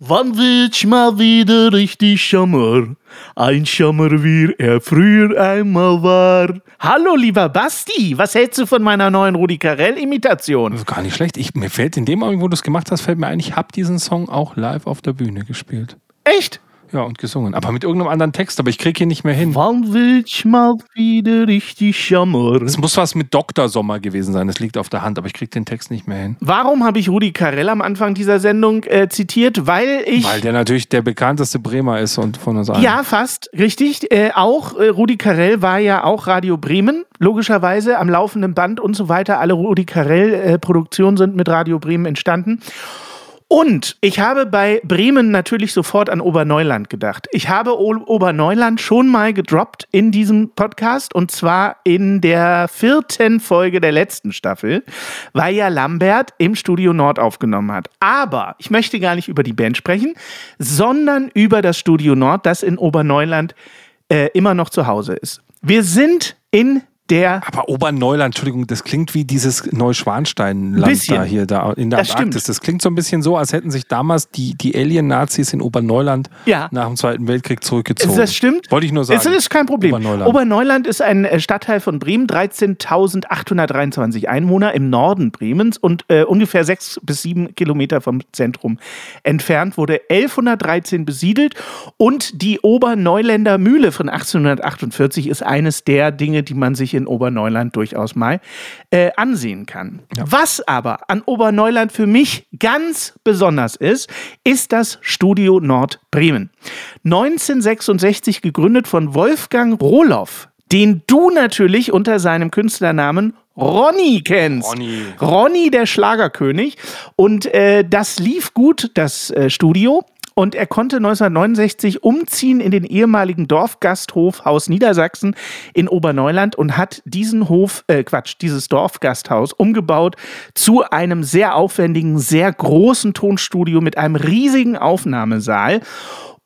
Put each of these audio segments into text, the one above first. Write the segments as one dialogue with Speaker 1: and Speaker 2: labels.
Speaker 1: Wann wird's mal wieder richtig Schammer? Ein Schammer, wie er früher einmal war. Hallo, lieber Basti, was hältst du von meiner neuen Rudi Carell-Imitation?
Speaker 2: Gar nicht schlecht. Ich, mir fällt in dem Augenblick, wo du es gemacht hast, fällt mir ein, ich habe diesen Song auch live auf der Bühne gespielt.
Speaker 1: Echt?
Speaker 2: Ja, und gesungen. Aber mit irgendeinem anderen Text, aber ich kriege hier nicht mehr hin.
Speaker 1: Wann willst mal wieder richtig jammer?
Speaker 2: Es muss was mit Dr. Sommer gewesen sein, das liegt auf der Hand, aber ich kriege den Text nicht mehr hin.
Speaker 1: Warum habe ich Rudi Carell am Anfang dieser Sendung äh, zitiert? Weil ich.
Speaker 2: Weil der natürlich der bekannteste Bremer ist und von uns allen.
Speaker 1: Ja, fast, richtig. Äh, auch äh, Rudi Carell war ja auch Radio Bremen, logischerweise am laufenden Band und so weiter. Alle Rudi Carell-Produktionen sind mit Radio Bremen entstanden. Und ich habe bei Bremen natürlich sofort an Oberneuland gedacht. Ich habe o Oberneuland schon mal gedroppt in diesem Podcast und zwar in der vierten Folge der letzten Staffel, weil ja Lambert im Studio Nord aufgenommen hat. Aber ich möchte gar nicht über die Band sprechen, sondern über das Studio Nord, das in Oberneuland äh, immer noch zu Hause ist. Wir sind in der.
Speaker 2: Aber Oberneuland, Entschuldigung, das klingt wie dieses Neuschwanstein-Land da hier da in der
Speaker 1: das
Speaker 2: Antarktis.
Speaker 1: Stimmt.
Speaker 2: Das klingt so ein bisschen so, als hätten sich damals die, die Alien-Nazis in Oberneuland
Speaker 1: ja.
Speaker 2: nach dem Zweiten Weltkrieg zurückgezogen.
Speaker 1: Das stimmt.
Speaker 2: Wollte ich nur sagen.
Speaker 1: Das ist kein Problem. Oberneuland, Oberneuland ist ein äh, Stadtteil von Bremen, 13.823 Einwohner im Norden Bremens und äh, ungefähr sechs bis sieben Kilometer vom Zentrum entfernt, wurde 1113 besiedelt und die Oberneuländer Mühle von 1848 ist eines der Dinge, die man sich in Oberneuland durchaus mal äh, ansehen kann. Ja. Was aber an Oberneuland für mich ganz besonders ist, ist das Studio Nord Bremen. 1966 gegründet von Wolfgang Rohloff, den du natürlich unter seinem Künstlernamen Ronny kennst.
Speaker 2: Ronny.
Speaker 1: Ronny, der Schlagerkönig. Und äh, das lief gut, das äh, Studio. Und er konnte 1969 umziehen in den ehemaligen Dorfgasthof Haus Niedersachsen in Oberneuland und hat diesen Hof, äh Quatsch, dieses Dorfgasthaus umgebaut zu einem sehr aufwendigen, sehr großen Tonstudio mit einem riesigen Aufnahmesaal.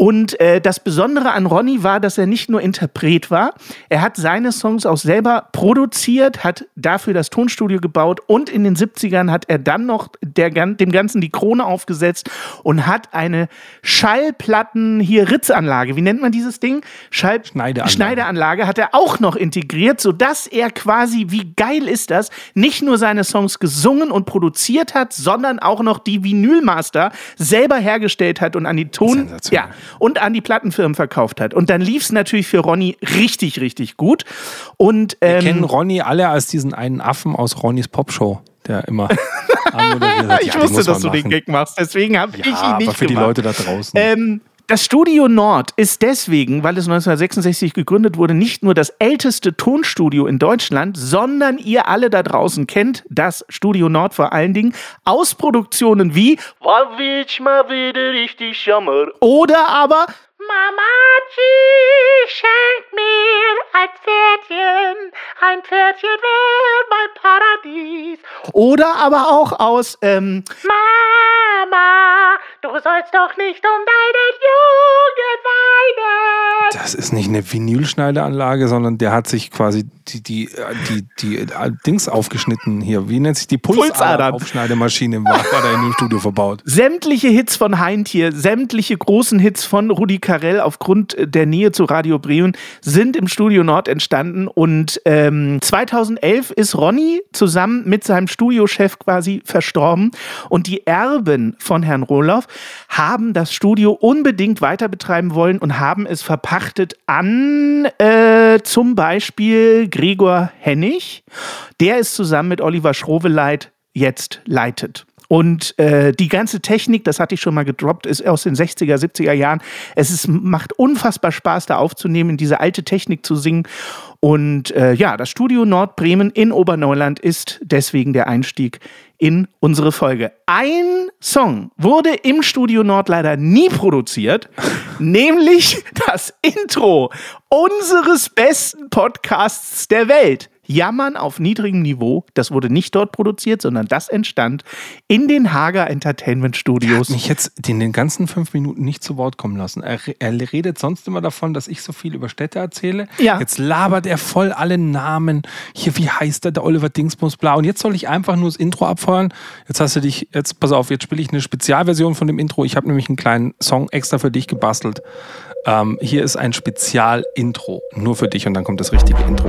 Speaker 1: Und äh, das Besondere an Ronny war, dass er nicht nur Interpret war, er hat seine Songs auch selber produziert, hat dafür das Tonstudio gebaut und in den 70ern hat er dann noch der, dem Ganzen die Krone aufgesetzt und hat eine Schallplatten, hier Ritzanlage, wie nennt man dieses Ding? Schall
Speaker 2: Schneideanlage.
Speaker 1: Schneideanlage hat er auch noch integriert, sodass er quasi, wie geil ist das, nicht nur seine Songs gesungen und produziert hat, sondern auch noch die Vinylmaster selber hergestellt hat und an die Ton... Ja, und an die Plattenfirmen verkauft hat. Und dann lief es natürlich für Ronny richtig, richtig gut. Und,
Speaker 2: ähm, Wir kennen Ronny alle als diesen einen Affen aus Ronnys Popshow der immer
Speaker 1: hat. ich ja, wusste, dass du den Gag machst, deswegen habe ja, ich ihn nicht aber
Speaker 2: für
Speaker 1: gemacht.
Speaker 2: die Leute da draußen.
Speaker 1: Ähm, das Studio Nord ist deswegen, weil es 1966 gegründet wurde, nicht nur das älteste Tonstudio in Deutschland, sondern ihr alle da draußen kennt das Studio Nord vor allen Dingen aus Produktionen wie willst mal wieder richtig Jammer oder aber Mamachi schenkt mir ein Pferdchen, ein Pferdchen wird mein Paradies. Oder aber auch aus ähm, Mama, du sollst doch nicht um deinen Jungen weinen.
Speaker 2: Das ist nicht eine Vinylschneideanlage, sondern der hat sich quasi die, die, die, die, die Dings aufgeschnitten hier. Wie nennt sich die Pulsadern-Aufschneidemaschine war, war da in dem Studio verbaut.
Speaker 1: Sämtliche Hits von Heintje, sämtliche großen Hits von Rudi Carell aufgrund der Nähe zu Radio Bremen sind im Studio Nord entstanden und ähm, 2011 ist Ronny zusammen mit seinem Studiochef quasi verstorben und die Erben von Herrn Rohloff haben das Studio unbedingt weiter betreiben wollen und haben es verpachtet an äh, zum Beispiel Gregor Hennig. Der ist zusammen mit Oliver Schroveleit jetzt leitet. Und äh, die ganze Technik, das hatte ich schon mal gedroppt, ist aus den 60er, 70er Jahren. Es ist, macht unfassbar Spaß, da aufzunehmen, diese alte Technik zu singen. Und äh, ja, das Studio Nordbremen in Oberneuland ist deswegen der Einstieg in unsere Folge. Ein Song wurde im Studio Nord leider nie produziert, nämlich das Intro unseres besten Podcasts der Welt. Jammern auf niedrigem Niveau, das wurde nicht dort produziert, sondern das entstand in den Hager Entertainment Studios.
Speaker 2: Er hat mich jetzt in den ganzen fünf Minuten nicht zu Wort kommen lassen. Er, er redet sonst immer davon, dass ich so viel über Städte erzähle.
Speaker 1: Ja.
Speaker 2: Jetzt labert er voll alle Namen. Hier, wie heißt der, der Oliver Dingsbums, bla. Und jetzt soll ich einfach nur das Intro abfeuern. Jetzt hast du dich, jetzt pass auf, jetzt spiele ich eine Spezialversion von dem Intro. Ich habe nämlich einen kleinen Song extra für dich gebastelt. Ähm, hier ist ein Spezial-Intro, nur für dich und dann kommt das richtige Intro.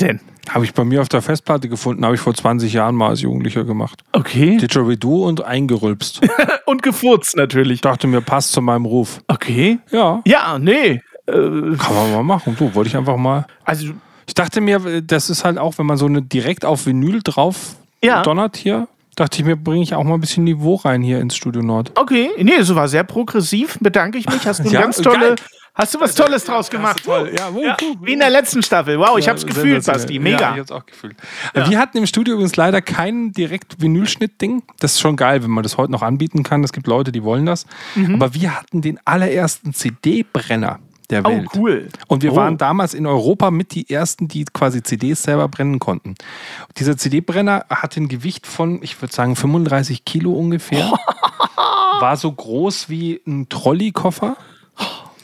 Speaker 1: denn?
Speaker 2: Habe ich bei mir auf der Festplatte gefunden, habe ich vor 20 Jahren mal als Jugendlicher gemacht.
Speaker 1: Okay.
Speaker 2: Didgeridoo und eingerülpst.
Speaker 1: Und gefurzt natürlich.
Speaker 2: Ich dachte mir, passt zu meinem Ruf.
Speaker 1: Okay.
Speaker 2: Ja,
Speaker 1: Ja, nee. Äh,
Speaker 2: kann man mal machen. So, wollte ich einfach mal.
Speaker 1: also,
Speaker 2: Ich dachte mir, das ist halt auch, wenn man so eine direkt auf Vinyl drauf
Speaker 1: Ja.
Speaker 2: donnert hier, dachte ich mir, bringe ich auch mal ein bisschen Niveau rein hier ins Studio Nord.
Speaker 1: okay. Nee, es war sehr progressiv. Bedanke ich mich. Hast du eine
Speaker 2: Ja,
Speaker 1: ganz tolle.
Speaker 2: geil.
Speaker 1: Hast du was Tolles draus gemacht?
Speaker 2: toll. Ja,
Speaker 1: Ja, wie in der letzten Staffel. Wow, ich hab's gefühlt, Basti.
Speaker 2: Ja,
Speaker 1: Mega.
Speaker 2: ich hab's auch gefühlt. Wir hatten im Studio übrigens leider kein direkt Vinylschnitt-Ding. Das ist schon geil, wenn man das heute noch anbieten kann. Es gibt Leute, die wollen das.
Speaker 1: Mhm.
Speaker 2: Aber wir hatten den allerersten CD-Brenner der
Speaker 1: Oh,
Speaker 2: Welt.
Speaker 1: cool.
Speaker 2: Und wir
Speaker 1: Oh.
Speaker 2: waren damals in Europa mit die ersten, die quasi CDs selber brennen konnten. Dieser CD-Brenner hatte ein Gewicht von, ich würde sagen, 35 Kilo ungefähr. War so groß wie ein Trolleykoffer.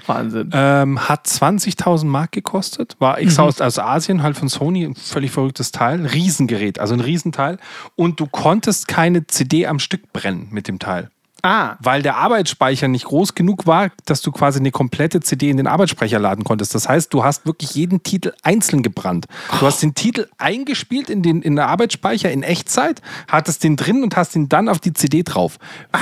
Speaker 1: Wahnsinn.
Speaker 2: Ähm, hat 20.000 Mark gekostet. War extra aus, aus Asien, halt von Sony. Ein völlig verrücktes Teil. Riesengerät, also ein Riesenteil. Und du konntest keine CD am Stück brennen mit dem Teil.
Speaker 1: Ah,
Speaker 2: Weil der Arbeitsspeicher nicht groß genug war, dass du quasi eine komplette CD in den Arbeitsspeicher laden konntest. Das heißt, du hast wirklich jeden Titel einzeln gebrannt. Du hast den Titel eingespielt in den, in den Arbeitsspeicher in Echtzeit, hattest den drin und hast ihn dann auf die CD drauf.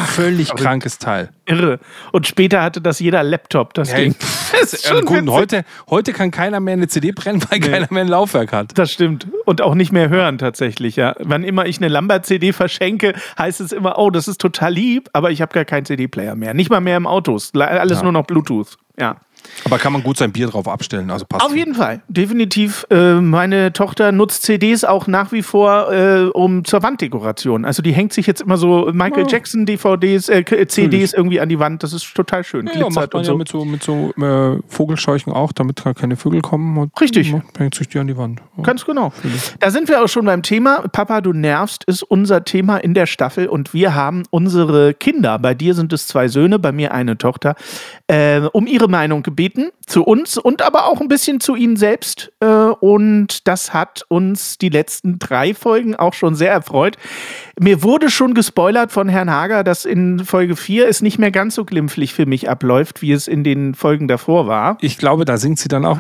Speaker 2: Völlig krankes Teil.
Speaker 1: irre. Und später hatte das jeder Laptop, das
Speaker 2: Hey,
Speaker 1: Ding. Das ist schon
Speaker 2: gut, und
Speaker 1: witzig.
Speaker 2: heute, heute kann keiner mehr eine CD brennen, weil keiner mehr ein Laufwerk hat.
Speaker 1: Das stimmt. Und auch nicht mehr hören tatsächlich, ja. Wann immer ich eine Lambert-CD verschenke, heißt es immer, oh, das ist total lieb, aber ich habe gar keinen CD-Player mehr. Nicht mal mehr im Autos. Alles nur noch Bluetooth. Ja.
Speaker 2: Aber kann man gut sein Bier drauf abstellen, also passt.
Speaker 1: Auf jeden Fall, definitiv. Äh, meine Tochter nutzt CDs auch nach wie vor äh, um zur Wanddekoration. Also die hängt sich jetzt immer so Michael
Speaker 2: Oh.
Speaker 1: Jackson DVDs, äh, K- CDs irgendwie an die Wand. Das ist total schön.
Speaker 2: Ja, ja, macht man
Speaker 1: und
Speaker 2: ja
Speaker 1: so.
Speaker 2: mit so, mit so äh, Vogelscheuchen auch, damit keine Vögel kommen. Und
Speaker 1: Richtig.
Speaker 2: Hängt sich die an die Wand. Ja.
Speaker 1: Ganz genau. Da sind wir auch schon beim Thema. Papa, du nervst, ist unser Thema in der Staffel und wir haben unsere Kinder, bei dir sind es zwei Söhne, bei mir eine Tochter, äh, um ihre Meinung gebeten zu uns und aber auch ein bisschen zu ihnen selbst. Äh, und das hat uns die letzten drei Folgen auch schon sehr erfreut. Mir wurde schon gespoilert von Herrn Hager, dass in Folge 4 es nicht mehr ganz so glimpflich für mich abläuft, wie es in den Folgen davor war.
Speaker 2: Ich glaube, da singt sie dann auch.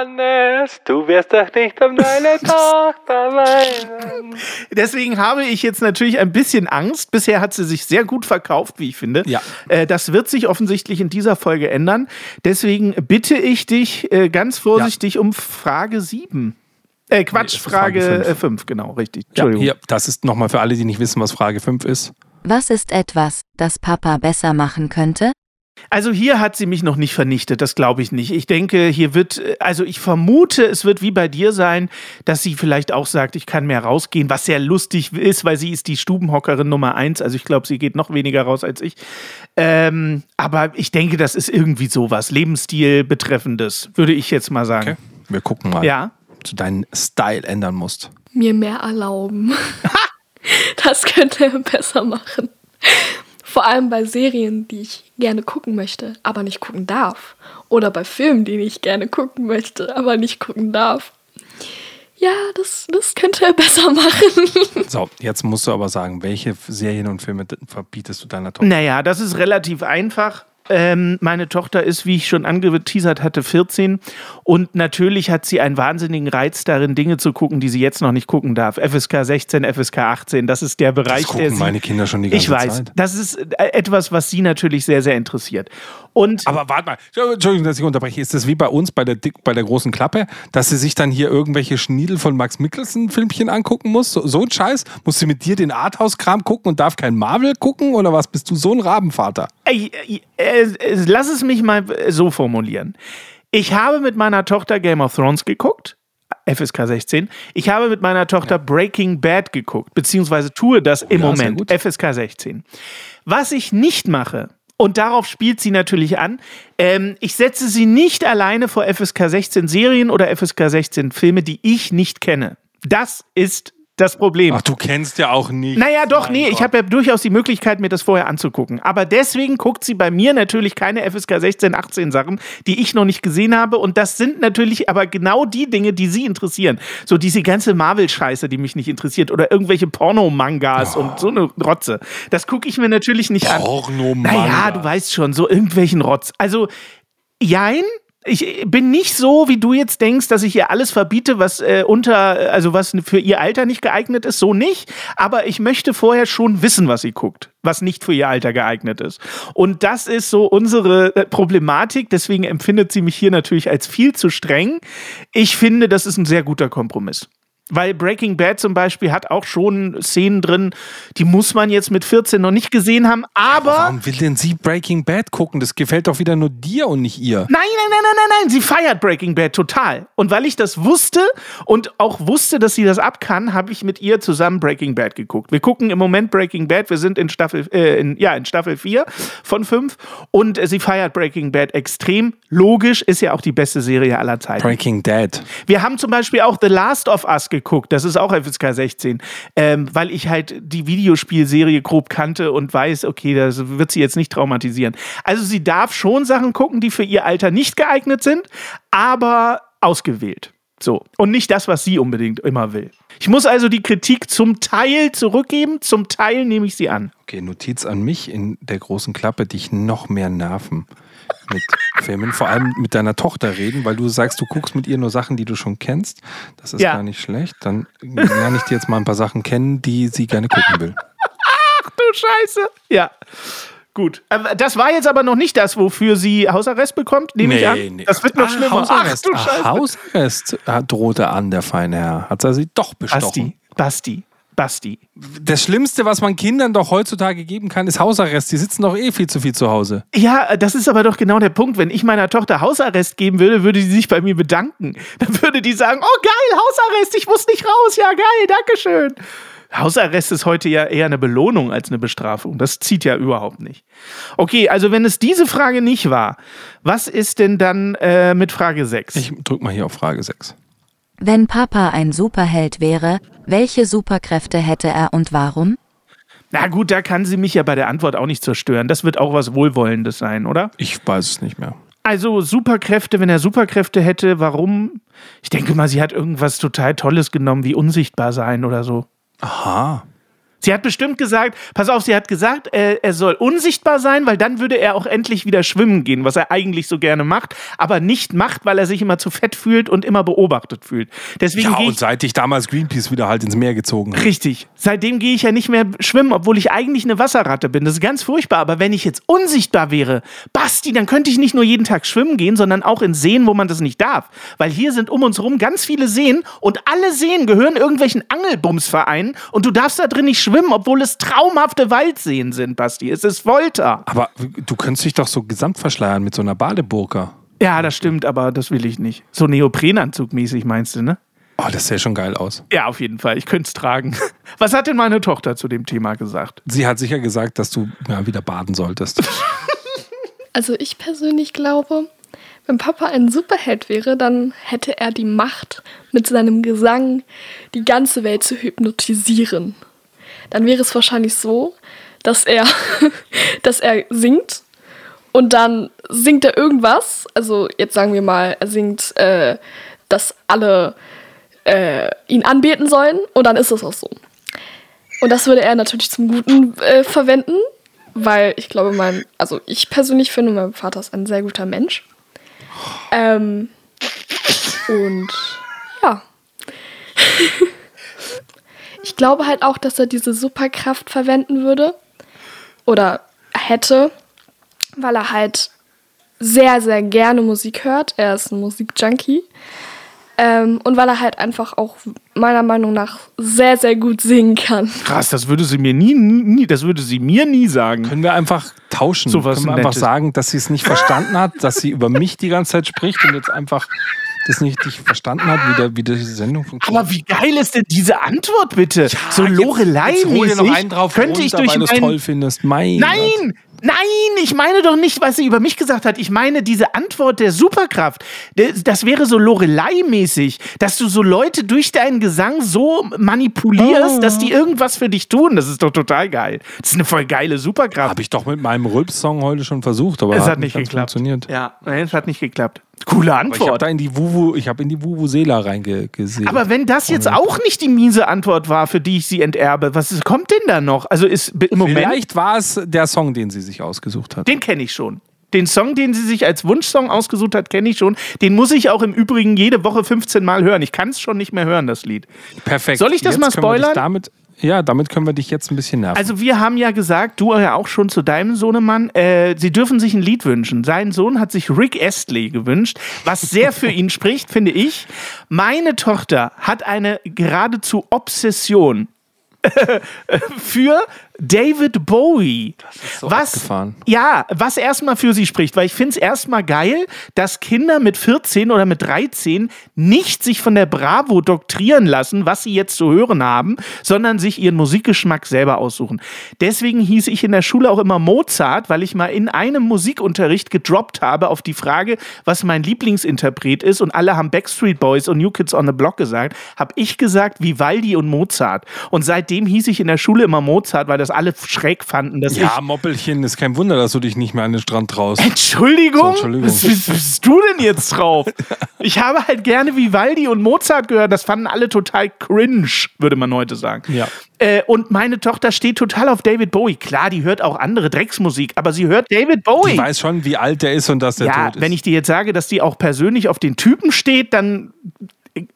Speaker 3: Hannes, du wirst doch nicht um deine Tochter weinen.
Speaker 1: Deswegen habe ich jetzt natürlich ein bisschen Angst. Bisher hat sie sich sehr gut verkauft, wie ich finde.
Speaker 2: Ja.
Speaker 1: Äh, das wird sich offensichtlich in dieser Folge ändern. Deswegen bitte ich dich äh, ganz vorsichtig um Frage 7. Äh, Quatsch,
Speaker 2: Nee, Frage
Speaker 1: Frage
Speaker 2: fünf.
Speaker 1: 5, genau, richtig.
Speaker 2: Ja,
Speaker 1: Entschuldigung.
Speaker 2: hier, das ist nochmal für alle, die nicht wissen, was Frage 5 ist.
Speaker 4: Was ist etwas, das Papa besser machen könnte?
Speaker 1: Also hier hat sie mich noch nicht vernichtet, das glaube ich nicht. Ich denke, hier wird, also ich vermute, es wird wie bei dir sein, dass sie vielleicht auch sagt, ich kann mehr rausgehen, was sehr lustig ist, weil sie ist die Stubenhockerin Nummer eins. Also ich glaube, sie geht noch weniger raus als ich. Ähm, aber ich denke, das ist irgendwie sowas, Lebensstil betreffendes, würde ich jetzt mal sagen.
Speaker 2: Okay. Wir gucken mal,
Speaker 1: Ja.
Speaker 2: ob du deinen Style ändern musst.
Speaker 4: Mir mehr erlauben. das könnte er besser machen. Vor allem bei Serien, die ich gerne gucken möchte, aber nicht gucken darf. Oder bei Filmen, die ich gerne gucken möchte, aber nicht gucken darf. Ja, das, das könnte er besser machen.
Speaker 2: So, jetzt musst du aber sagen, welche Serien und Filme verbietest du deiner Tochter?
Speaker 1: Naja, das ist relativ einfach. Ähm, meine Tochter ist, wie ich schon angeteasert hatte, 14 und natürlich hat sie einen wahnsinnigen Reiz darin, Dinge zu gucken, die sie jetzt noch nicht gucken darf. FSK 16, FSK 18, das ist der Bereich,
Speaker 2: Das
Speaker 1: der
Speaker 2: gucken
Speaker 1: sie,
Speaker 2: meine Kinder schon die ganze
Speaker 1: Ich weiß,
Speaker 2: Zeit.
Speaker 1: das ist äh, etwas, was sie natürlich sehr, sehr interessiert. Und
Speaker 2: Aber warte mal, Entschuldigung, dass ich unterbreche. Ist das wie bei uns bei der, Dick, bei der großen Klappe, dass sie sich dann hier irgendwelche Schniedel von Max Mikkelsen-Filmchen angucken muss? So, so ein Scheiß? Muss sie mit dir den Arthouse-Kram gucken und darf kein Marvel gucken? Oder was? Bist du so ein Rabenvater?
Speaker 1: Ey, äh, äh, lass es mich mal so formulieren. Ich habe mit meiner Tochter Game of Thrones geguckt. FSK 16. Ich habe mit meiner Tochter Breaking Bad geguckt, beziehungsweise tue das im
Speaker 2: ja, sehr
Speaker 1: Moment. FSK 16. Was ich nicht mache, und darauf spielt sie natürlich an, ähm, ich setze sie nicht alleine vor FSK 16 Serien oder FSK 16 Filme, die ich nicht kenne. Das ist das Problem.
Speaker 2: Ach, du kennst ja auch nicht.
Speaker 1: Naja, doch,
Speaker 2: Mein
Speaker 1: nee, ich
Speaker 2: Gott.
Speaker 1: habe ja durchaus die Möglichkeit, mir das vorher anzugucken. Aber deswegen guckt sie bei mir natürlich keine FSK 16, 18 Sachen, die ich noch nicht gesehen habe. Und das sind natürlich aber genau die Dinge, die sie interessieren. So diese ganze Marvel-Scheiße, die mich nicht interessiert. Oder irgendwelche Pornomangas und so eine Rotze. Das gucke ich mir natürlich nicht an.
Speaker 2: Pornomanga.
Speaker 1: Naja, du weißt schon, so irgendwelchen Rotz. Also, jein. Ich bin nicht so, wie du jetzt denkst, dass ich ihr alles verbiete, was äh, unter, also was für ihr Alter nicht geeignet ist, so nicht. Aber ich möchte vorher schon wissen, was sie guckt, was nicht für ihr Alter geeignet ist. Und das ist so unsere äh, Problematik. Deswegen empfindet sie mich hier natürlich als viel zu streng. Ich finde, das ist ein sehr guter Kompromiss. Weil Breaking Bad zum Beispiel hat auch schon Szenen drin, die muss man jetzt mit 14 noch nicht gesehen haben, aber.
Speaker 2: Warum will denn sie Breaking Bad gucken? Das gefällt doch wieder nur dir und nicht ihr.
Speaker 1: Nein, nein, nein, nein, nein, nein. Sie feiert Breaking Bad total. Und weil ich das wusste und auch wusste, dass sie das ab kann, habe ich mit ihr zusammen Breaking Bad geguckt. Wir gucken im Moment Breaking Bad. Wir sind in Staffel, äh, in, ja, in Staffel 4 von 5. Und äh, sie feiert Breaking Bad extrem. Logisch, ist ja auch die beste Serie aller Zeiten.
Speaker 2: Breaking Dad.
Speaker 1: Wir haben zum Beispiel auch The Last of Us geguckt. Das ist auch FSK 16. Ähm, weil ich halt die Videospielserie grob kannte und weiß, okay, das wird sie jetzt nicht traumatisieren. Also sie darf schon Sachen gucken, die für ihr Alter nicht geeignet sind, aber ausgewählt. So. Und nicht das, was sie unbedingt immer will. Ich muss also die Kritik zum Teil zurückgeben, zum Teil nehme ich sie an.
Speaker 2: Okay, Notiz an mich in der großen Klappe, dich noch mehr nerven mit Filmen. Vor allem mit deiner Tochter reden, weil du sagst, du guckst mit ihr nur Sachen, die du schon kennst. Das ist
Speaker 1: Ja.
Speaker 2: gar nicht schlecht. Dann lerne ich dir jetzt mal ein paar Sachen kennen, die sie gerne gucken will.
Speaker 1: Ach du Scheiße. Ja. Gut. Aber Das war jetzt aber noch nicht das, wofür sie Hausarrest bekommt, nehme ich an. Das wird noch
Speaker 2: Ah,
Speaker 1: schlimmer.
Speaker 2: Hausarrest.
Speaker 1: Ach du
Speaker 2: Ah,
Speaker 1: Scheiße.
Speaker 2: Hausarrest ah, drohte an, der feine Herr. Hat er sie doch bestochen.
Speaker 1: Basti, Basti, Basti.
Speaker 2: Das Schlimmste, was man Kindern doch heutzutage geben kann, ist Hausarrest. Die sitzen doch eh viel zu viel zu Hause.
Speaker 1: Ja, das ist aber doch genau der Punkt. Wenn ich meiner Tochter Hausarrest geben würde, würde sie sich bei mir bedanken. Dann würde die sagen, oh geil, Hausarrest, ich muss nicht raus. Ja, geil, Dankeschön. Hausarrest ist heute ja eher eine Belohnung als eine Bestrafung. Das zieht ja überhaupt nicht. Okay, also wenn es diese Frage nicht war, was ist denn dann äh, mit Frage 6?
Speaker 2: Ich drück mal hier auf Frage 6.
Speaker 5: Wenn Papa ein Superheld wäre, welche Superkräfte hätte er und warum?
Speaker 1: Na gut, da kann sie mich ja bei der Antwort auch nicht zerstören. Das wird auch was Wohlwollendes sein, oder?
Speaker 2: Ich weiß es nicht mehr.
Speaker 1: Also Superkräfte, wenn er Superkräfte hätte, warum? Ich denke mal, sie hat irgendwas total Tolles genommen, wie unsichtbar sein oder so.
Speaker 2: Aha.
Speaker 1: Sie hat bestimmt gesagt, pass auf, sie hat gesagt, er, er soll unsichtbar sein, weil dann würde er auch endlich wieder schwimmen gehen, was er eigentlich so gerne macht, aber nicht macht, weil er sich immer zu fett fühlt und immer beobachtet fühlt. Deswegen
Speaker 2: Ja, und
Speaker 1: ich
Speaker 2: seit ich damals Greenpeace wieder halt ins Meer gezogen habe.
Speaker 1: Richtig. Seitdem gehe ich ja nicht mehr schwimmen, obwohl ich eigentlich eine Wasserratte bin. Das ist ganz furchtbar. Aber wenn ich jetzt unsichtbar wäre, Basti, dann könnte ich nicht nur jeden Tag schwimmen gehen, sondern auch in Seen, wo man das nicht darf. Weil hier sind um uns herum ganz viele Seen und alle Seen gehören irgendwelchen Angelbumsvereinen und du darfst da drin nicht schwimmen, schwimmen, obwohl es traumhafte Waldseen sind, Basti. Es ist Folter.
Speaker 2: Aber du könntest dich doch so gesamt verschleiern mit so einer Badeburka.
Speaker 1: Ja, das stimmt, aber das will ich nicht. So Neoprenanzug mäßig meinst du, ne?
Speaker 2: Oh, das sähe schon geil aus.
Speaker 1: Ja, auf jeden Fall. Ich könnte es tragen. Was hat denn meine Tochter zu dem Thema gesagt?
Speaker 2: Sie hat sicher gesagt, dass du ja, wieder baden solltest.
Speaker 4: Also ich persönlich glaube, wenn Papa ein Superheld wäre, dann hätte er die Macht, mit seinem Gesang die ganze Welt zu hypnotisieren. Dann wäre es wahrscheinlich so, dass er, dass er singt und dann singt er irgendwas. Also jetzt sagen wir mal, er singt, äh, dass alle äh, ihn anbeten sollen und dann ist es auch so. Und das würde er natürlich zum Guten äh, verwenden, weil ich glaube, mein, also ich persönlich finde, mein Vater ist ein sehr guter Mensch. Ähm, und ja. ich glaube halt auch, dass er diese Superkraft verwenden würde oder hätte, weil er halt sehr, sehr gerne Musik hört. Er ist ein Musikjunkie. Ähm, und weil er halt einfach auch meiner Meinung nach sehr, sehr gut singen kann.
Speaker 1: Krass, das würde sie mir nie, nie das würde sie mir nie sagen.
Speaker 2: Können wir einfach tauschen?
Speaker 1: So was
Speaker 2: Können wir einfach
Speaker 1: Nettes.
Speaker 2: sagen, dass sie es nicht verstanden hat, dass sie über mich die ganze Zeit spricht und jetzt einfach das nicht richtig verstanden hat, wie, der, wie diese Sendung funktioniert?
Speaker 1: Aber wie geil ist denn diese Antwort bitte? so
Speaker 2: jetzt-
Speaker 1: Lorelei
Speaker 2: jetzt hol dir noch einen drauf
Speaker 1: könnte ich durch
Speaker 2: weil du es
Speaker 1: mein
Speaker 2: toll findest. Mein.
Speaker 1: Nein, nein, ich meine doch nicht, was sie über mich gesagt hat. Ich meine diese Antwort der Superkraft. Das wäre so Lorelei-mäßig, dass du so Leute durch deinen Gesang so manipulierst, dass die irgendwas für dich tun. Das ist doch total geil. Das ist eine voll geile Superkraft.
Speaker 2: Habe ich doch mit meinem Rülps-Song heute schon versucht, aber
Speaker 1: es hat nicht
Speaker 2: ganz
Speaker 1: geklappt.
Speaker 2: funktioniert.
Speaker 1: Ja, es hat nicht geklappt. Coole
Speaker 2: ich
Speaker 1: Antwort.
Speaker 2: da in die Wuvu, ich habe in die Vuvuzela reingesehen.
Speaker 1: Aber wenn das jetzt auch nicht die miese Antwort war, für die ich sie enterbe, was kommt denn da noch? Also ist im Moment
Speaker 2: Vielleicht war es der Song, den sie sich ausgesucht hat.
Speaker 1: Den kenne ich schon. Den Song, den sie sich als Wunschsong ausgesucht hat, kenne ich schon. Den muss ich auch im Übrigen jede Woche 15 Mal hören. Ich kann es schon nicht mehr hören, das Lied.
Speaker 2: Perfekt.
Speaker 1: Soll ich das
Speaker 2: Jetzt
Speaker 1: mal spoilern?
Speaker 2: Damit, ja, damit können wir dich jetzt ein bisschen nerven.
Speaker 1: Also wir haben ja gesagt, du ja auch schon zu deinem Sohnemann, äh, sie dürfen sich ein Lied wünschen. Sein Sohn hat sich Rick Astley gewünscht, was sehr für ihn spricht, finde ich. Meine Tochter hat eine geradezu Obsession für David Bowie.
Speaker 2: so
Speaker 1: was,
Speaker 2: abgefahren.
Speaker 1: Ja, was erstmal für sie spricht, weil ich finde es erstmal geil, dass Kinder mit 14 oder mit 13 nicht sich von der Bravo doktrieren lassen, was sie jetzt zu hören haben, sondern sich ihren Musikgeschmack selber aussuchen. Deswegen hieß ich in der Schule auch immer Mozart, weil ich mal in einem Musikunterricht gedroppt habe auf die Frage, was mein Lieblingsinterpret ist und alle haben Backstreet Boys und New Kids on the Block gesagt, habe ich gesagt Vivaldi und Mozart. Und seitdem hieß ich in der Schule immer Mozart, weil das alle schräg fanden, dass ich
Speaker 2: ja, Moppelchen, ist kein Wunder, dass du dich nicht mehr an den Strand traust.
Speaker 1: Entschuldigung?
Speaker 2: So, Entschuldigung.
Speaker 1: Was, was, bist du denn jetzt drauf? Ich habe halt gerne Vivaldi und Mozart gehört. Das fanden alle total cringe, würde man heute sagen.
Speaker 2: Ja.
Speaker 1: Äh, und meine Tochter steht total auf David Bowie. Klar, die hört auch andere Drecksmusik, aber sie hört David Bowie.
Speaker 2: Ich weiß schon, wie alt der ist und dass der
Speaker 1: ja,
Speaker 2: tot ist.
Speaker 1: wenn ich dir jetzt sage, dass die auch persönlich auf den Typen steht, dann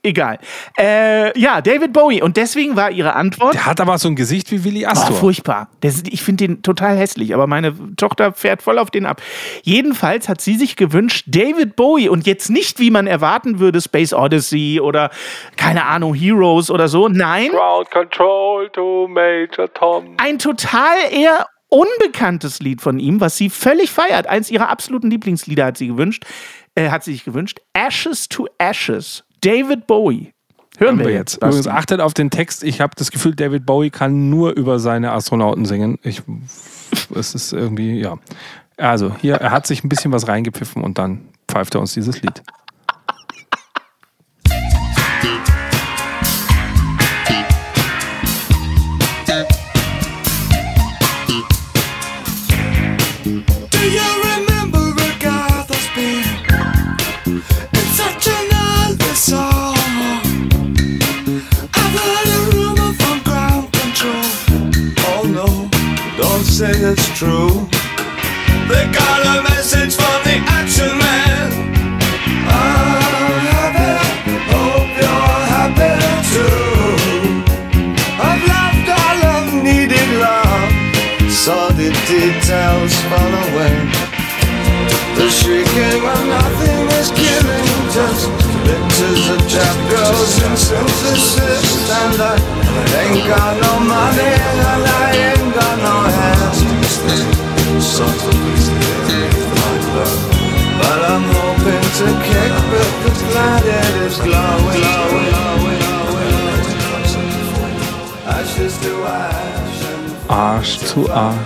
Speaker 1: egal. Äh, ja, David Bowie. Und deswegen war ihre Antwort.
Speaker 2: der hat aber so ein Gesicht wie Willi
Speaker 1: Oh,
Speaker 2: Astor.
Speaker 1: furchtbar. Das, ich finde den total hässlich, aber meine Tochter fährt voll auf den ab. Jedenfalls hat sie sich gewünscht, David Bowie und jetzt nicht, wie man erwarten würde, Space Odyssey oder keine Ahnung, Heroes oder so. Nein,
Speaker 3: Ground Control to Major Tom.
Speaker 1: ein total eher unbekanntes Lied von ihm, was sie völlig feiert. Eins ihrer absoluten Lieblingslieder hat sie gewünscht, äh, hat sie sich gewünscht. Ashes to Ashes. David Bowie. Hören wir jetzt. Basti.
Speaker 2: Übrigens, achtet auf den Text. Ich habe das Gefühl, David Bowie kann nur über seine Astronauten singen. Ich, es ist irgendwie, ja. Also, hier, er hat sich ein bisschen was reingepfiffen und dann pfeift er uns dieses Lied.
Speaker 6: Do you
Speaker 2: zu Arsch.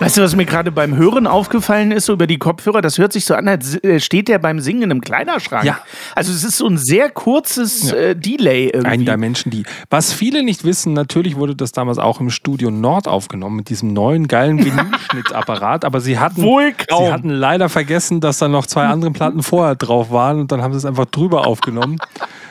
Speaker 1: Weißt du, was mir gerade beim Hören aufgefallen ist, so über die Kopfhörer? Das hört sich so an, als äh, steht der beim Singen in einem Kleiderschrank.
Speaker 2: Ja.
Speaker 1: Also es ist so ein sehr kurzes äh, Delay irgendwie.
Speaker 2: Ein Dimension D. Was viele nicht wissen, natürlich wurde das damals auch im Studio Nord aufgenommen mit diesem neuen geilen Vinylschnittapparat, aber sie hatten,
Speaker 1: Wohl kaum.
Speaker 2: sie hatten leider vergessen, dass da noch zwei andere Platten vorher drauf waren und dann haben sie es einfach drüber aufgenommen.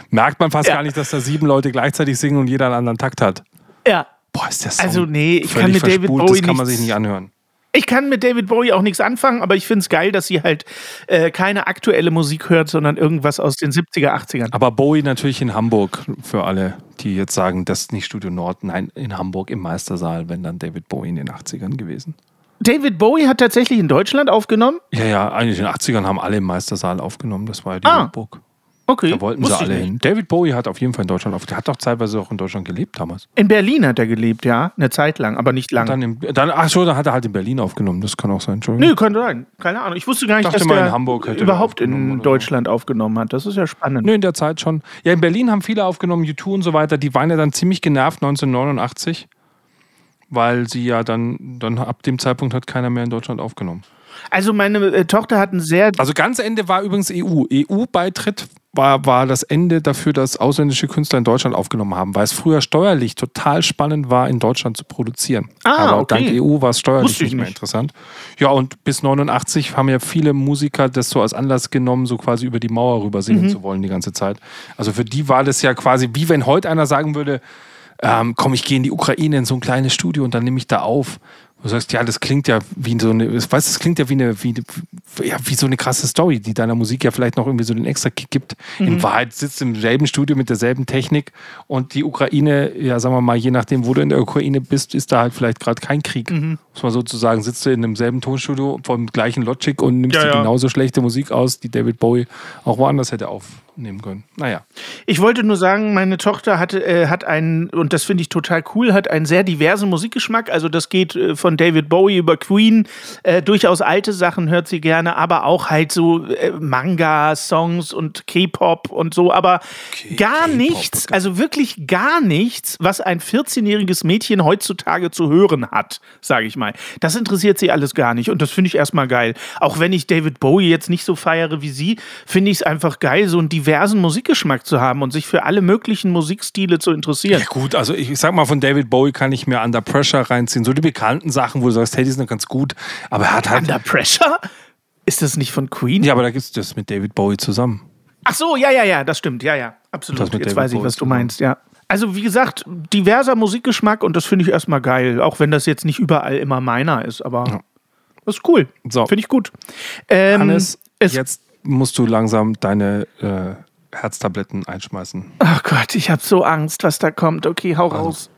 Speaker 2: Merkt man fast
Speaker 1: Ja.
Speaker 2: gar nicht, dass da sieben Leute gleichzeitig singen und jeder einen anderen Takt hat.
Speaker 1: ja.
Speaker 2: Boah, ist Song
Speaker 1: Also, nee, ich kann mit David Bowie
Speaker 2: Das kann man sich nicht anhören.
Speaker 1: Ich kann mit David Bowie auch nichts anfangen, aber ich finde es geil, dass sie halt äh, keine aktuelle Musik hört, sondern irgendwas aus den 70er, 80ern.
Speaker 2: Aber Bowie natürlich in Hamburg für alle, die jetzt sagen, das ist nicht Studio Nord. Nein, in Hamburg im Meistersaal, wenn dann David Bowie in den 80ern gewesen.
Speaker 1: David Bowie hat tatsächlich in Deutschland aufgenommen.
Speaker 2: Ja, ja, eigentlich in den 80ern haben alle im Meistersaal aufgenommen. Das war ja die
Speaker 1: Ah.
Speaker 2: Hamburg.
Speaker 1: Okay.
Speaker 2: Da wollten sie alle hin. David Bowie hat auf jeden Fall in Deutschland auf. Der hat doch teilweise auch in Deutschland gelebt damals.
Speaker 1: In Berlin hat er gelebt, ja. Eine Zeit lang, aber nicht lange.
Speaker 2: Dann, im, dann ach so, dann hat er halt in Berlin aufgenommen. Das kann auch sein. Entschuldigung.
Speaker 1: Nö, könnte sein. Keine Ahnung. Ich wusste gar nicht,
Speaker 2: Dachte
Speaker 1: dass
Speaker 2: mal, in Hamburg hätte er
Speaker 1: überhaupt in
Speaker 2: oder so.
Speaker 1: Deutschland aufgenommen hat. Das ist ja spannend.
Speaker 2: Nö, in der Zeit schon. Ja, in Berlin haben viele aufgenommen, U2 und so weiter. Die waren ja dann ziemlich genervt 1989, weil sie ja dann, dann ab dem Zeitpunkt hat keiner mehr in Deutschland aufgenommen.
Speaker 1: Also meine äh, Tochter hat ein sehr
Speaker 2: Also ganz Ende war übrigens EU. EU-Beitritt war, war das Ende dafür, dass ausländische Künstler in Deutschland aufgenommen haben, weil es früher steuerlich total spannend war, in Deutschland zu produzieren.
Speaker 1: Ah,
Speaker 2: Aber
Speaker 1: okay.
Speaker 2: dank EU war es steuerlich
Speaker 1: ich
Speaker 2: nicht mehr
Speaker 1: nicht.
Speaker 2: interessant. Ja, und bis 89 haben ja viele Musiker das so als Anlass genommen, so quasi über die Mauer rüber
Speaker 1: Mhm.
Speaker 2: singen zu wollen die ganze Zeit. Also für die war das ja quasi, wie wenn heute einer sagen würde, ähm, komm, ich gehe in die Ukraine in so ein kleines Studio und dann nehme ich da auf. Du sagst, ja, das klingt ja wie so eine, weißt, das klingt ja wie eine, wie, ja, wie so eine krasse Story, die deiner Musik ja vielleicht noch irgendwie so den extra Kick gibt. In Wahrheit sitzt du im selben Studio mit derselben Technik und die Ukraine, ja, sagen wir mal, je nachdem, wo du in der Ukraine bist, ist da halt vielleicht gerade kein Krieg. Muss man sozusagen, sitzt du in demselben Tonstudio vom gleichen Logic und nimmst
Speaker 1: Ja,
Speaker 2: dir
Speaker 1: ja.
Speaker 2: genauso schlechte Musik aus, die David Bowie auch woanders hätte aufnehmen können. Naja.
Speaker 1: Ich wollte nur sagen, meine Tochter hatte, äh, hat einen, und das finde ich total cool, hat einen sehr diversen Musikgeschmack. Also das geht äh, von David Bowie über Queen, äh, durchaus alte Sachen hört sie gerne, aber auch halt so äh, Manga-Songs und K-Pop und so, aber gar nichts, also wirklich gar nichts, was ein 14-jähriges Mädchen heutzutage zu hören hat, sage ich mal. Das interessiert sie alles gar nicht und das finde ich erstmal geil. Auch wenn ich David Bowie jetzt nicht so feiere wie sie, finde ich es einfach geil, so einen diversen Musikgeschmack zu haben und sich für alle möglichen Musikstile zu interessieren.
Speaker 2: Ja gut, also ich sag mal, von David Bowie kann ich mir Under Pressure reinziehen. So die bekannten Sachen, wo du sagst, hey, die sind ganz gut. Aber er hat halt.
Speaker 1: Under Pressure? Ist das nicht von Queen?
Speaker 2: Ja, aber da gibt es das mit David Bowie zusammen.
Speaker 1: Ach so, ja, ja, ja, das stimmt. Ja, ja, absolut. Jetzt
Speaker 2: David
Speaker 1: weiß ich,
Speaker 2: Bowie
Speaker 1: was du meinst, ja. Also, wie gesagt, diverser Musikgeschmack und das finde ich erstmal geil. Auch wenn das jetzt nicht überall immer meiner ist, aber das ist cool.
Speaker 2: So.
Speaker 1: Finde ich gut. Ähm,
Speaker 2: Hannes,
Speaker 1: es,
Speaker 2: jetzt musst du langsam deine äh, Herztabletten einschmeißen.
Speaker 1: oh Gott, ich habe so Angst, was da kommt. Okay, hau raus.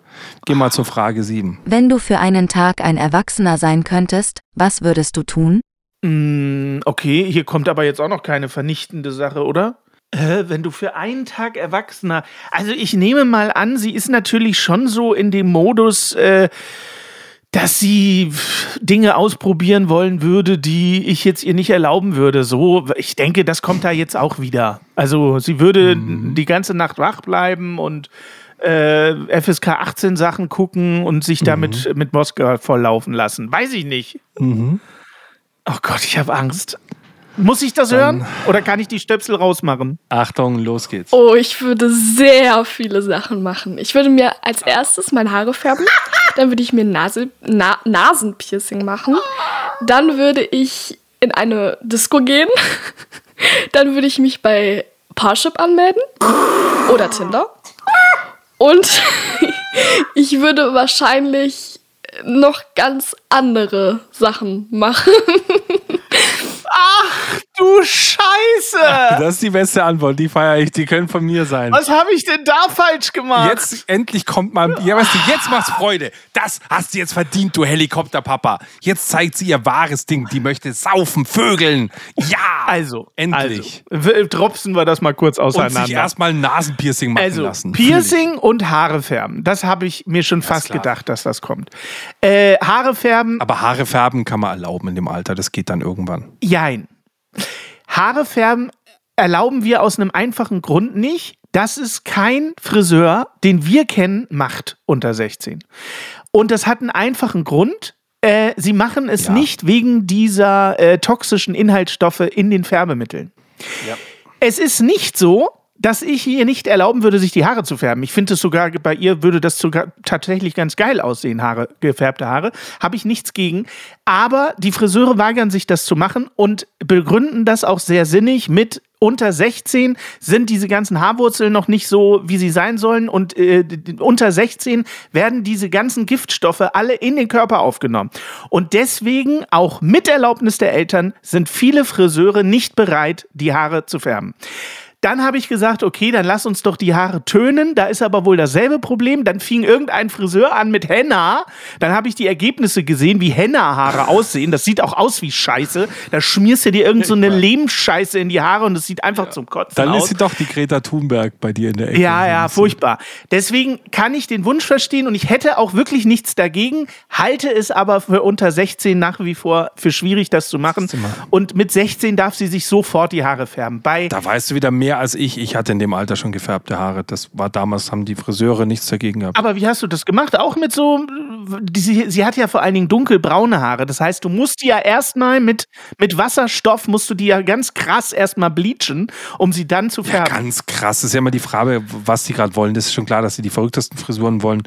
Speaker 2: Geh mal zur Frage 7.
Speaker 5: Wenn du für einen Tag ein Erwachsener sein könntest, was würdest du tun?
Speaker 1: Mm, okay, hier kommt aber jetzt auch noch keine vernichtende Sache, oder? Äh, wenn du für einen Tag Erwachsener. Also ich nehme mal an, sie ist natürlich schon so in dem Modus, äh, dass sie Dinge ausprobieren wollen würde, die ich jetzt ihr nicht erlauben würde. So, ich denke, das kommt da jetzt auch wieder. Also sie würde die ganze Nacht wach bleiben und äh, FSK 18 Sachen gucken und sich damit mit Moskau volllaufen lassen. Weiß ich nicht. Oh Gott, ich habe Angst. Muss ich das hören? Oder kann ich die Stöpsel rausmachen?
Speaker 2: Achtung, los geht's.
Speaker 4: Oh, ich würde sehr viele Sachen machen. Ich würde mir als erstes meine Haare färben. Dann würde ich mir Nase, Na, Nasenpiercing machen. Dann würde ich in eine Disco gehen. Dann würde ich mich bei Parship anmelden. Oder Tinder. Und ich würde wahrscheinlich noch ganz andere Sachen machen.
Speaker 1: Ach Du Scheiße!
Speaker 2: Das ist die beste Antwort, die feiere ich, die können von mir sein.
Speaker 1: Was habe ich denn da falsch gemacht?
Speaker 2: Jetzt endlich kommt mal. Ja, weißt du, jetzt macht's Freude. Das hast du jetzt verdient, du Helikopterpapa. Jetzt zeigt sie ihr wahres Ding. Die möchte saufen, vögeln. Ja!
Speaker 1: Also,
Speaker 2: endlich.
Speaker 1: Also, dropsen wir das mal kurz
Speaker 2: Und
Speaker 1: auseinander.
Speaker 2: sich erstmal ein Nasenpiercing machen
Speaker 1: also,
Speaker 2: lassen.
Speaker 1: Piercing und Haare färben. Das habe ich mir schon fast
Speaker 2: klar.
Speaker 1: gedacht, dass das kommt. Äh, Haare färben,
Speaker 2: Aber Haare färben kann man erlauben in dem Alter. Das geht dann irgendwann.
Speaker 1: jein. Haare färben erlauben wir aus einem einfachen Grund nicht. Das ist kein Friseur, den wir kennen, macht unter 16. Und das hat einen einfachen Grund. Äh, sie machen es
Speaker 2: Ja.
Speaker 1: nicht wegen dieser äh, toxischen Inhaltsstoffe in den Färbemitteln.
Speaker 2: Ja.
Speaker 1: Es ist nicht so, dass ich ihr nicht erlauben würde, sich die Haare zu färben. Ich finde es sogar, bei ihr würde das sogar tatsächlich ganz geil aussehen, Haare, gefärbte Haare. Habe ich nichts gegen. Aber die Friseure weigern sich das zu machen und begründen das auch sehr sinnig mit unter 16 sind diese ganzen Haarwurzeln noch nicht so, wie sie sein sollen. Und äh, unter 16 werden diese ganzen Giftstoffe alle in den Körper aufgenommen. Und deswegen, auch mit Erlaubnis der Eltern, sind viele Friseure nicht bereit, die Haare zu färben. Dann habe ich gesagt, okay, dann lass uns doch die Haare tönen. Da ist aber wohl dasselbe Problem. Dann fing irgendein Friseur an mit Henna. Dann habe ich die Ergebnisse gesehen, wie Henna-Haare aussehen. Das sieht auch aus wie Scheiße. Da schmierst du dir irgend so eine Lehmscheiße in die Haare und es sieht einfach zum Kotzen
Speaker 2: Dann
Speaker 1: aus.
Speaker 2: ist sie doch die Greta Thunberg bei dir in der Ecke.
Speaker 1: Ja, ja, furchtbar. Deswegen kann ich den Wunsch verstehen und ich hätte auch wirklich nichts dagegen, halte es aber für unter 16 nach wie vor für schwierig, das zu machen.
Speaker 2: mal.
Speaker 1: Und mit 16 darf sie sich sofort die Haare färben. Bei
Speaker 2: Da weißt du wieder mehr als ich. Ich hatte in dem Alter schon gefärbte Haare. Das war damals, haben die Friseure nichts dagegen gehabt.
Speaker 1: aber wie hast du das gemacht? Auch mit so, die, sie, sie hat ja vor allen Dingen dunkelbraune Haare. Das heißt, du musst die ja erstmal mit, mit Wasserstoff, musst du die ja ganz krass erstmal bleachen, um sie dann zu
Speaker 2: Ja,
Speaker 1: färben.
Speaker 2: ganz krass. Das ist ja immer die Frage, was die gerade wollen. Das ist schon klar, dass sie die verrücktesten Frisuren wollen.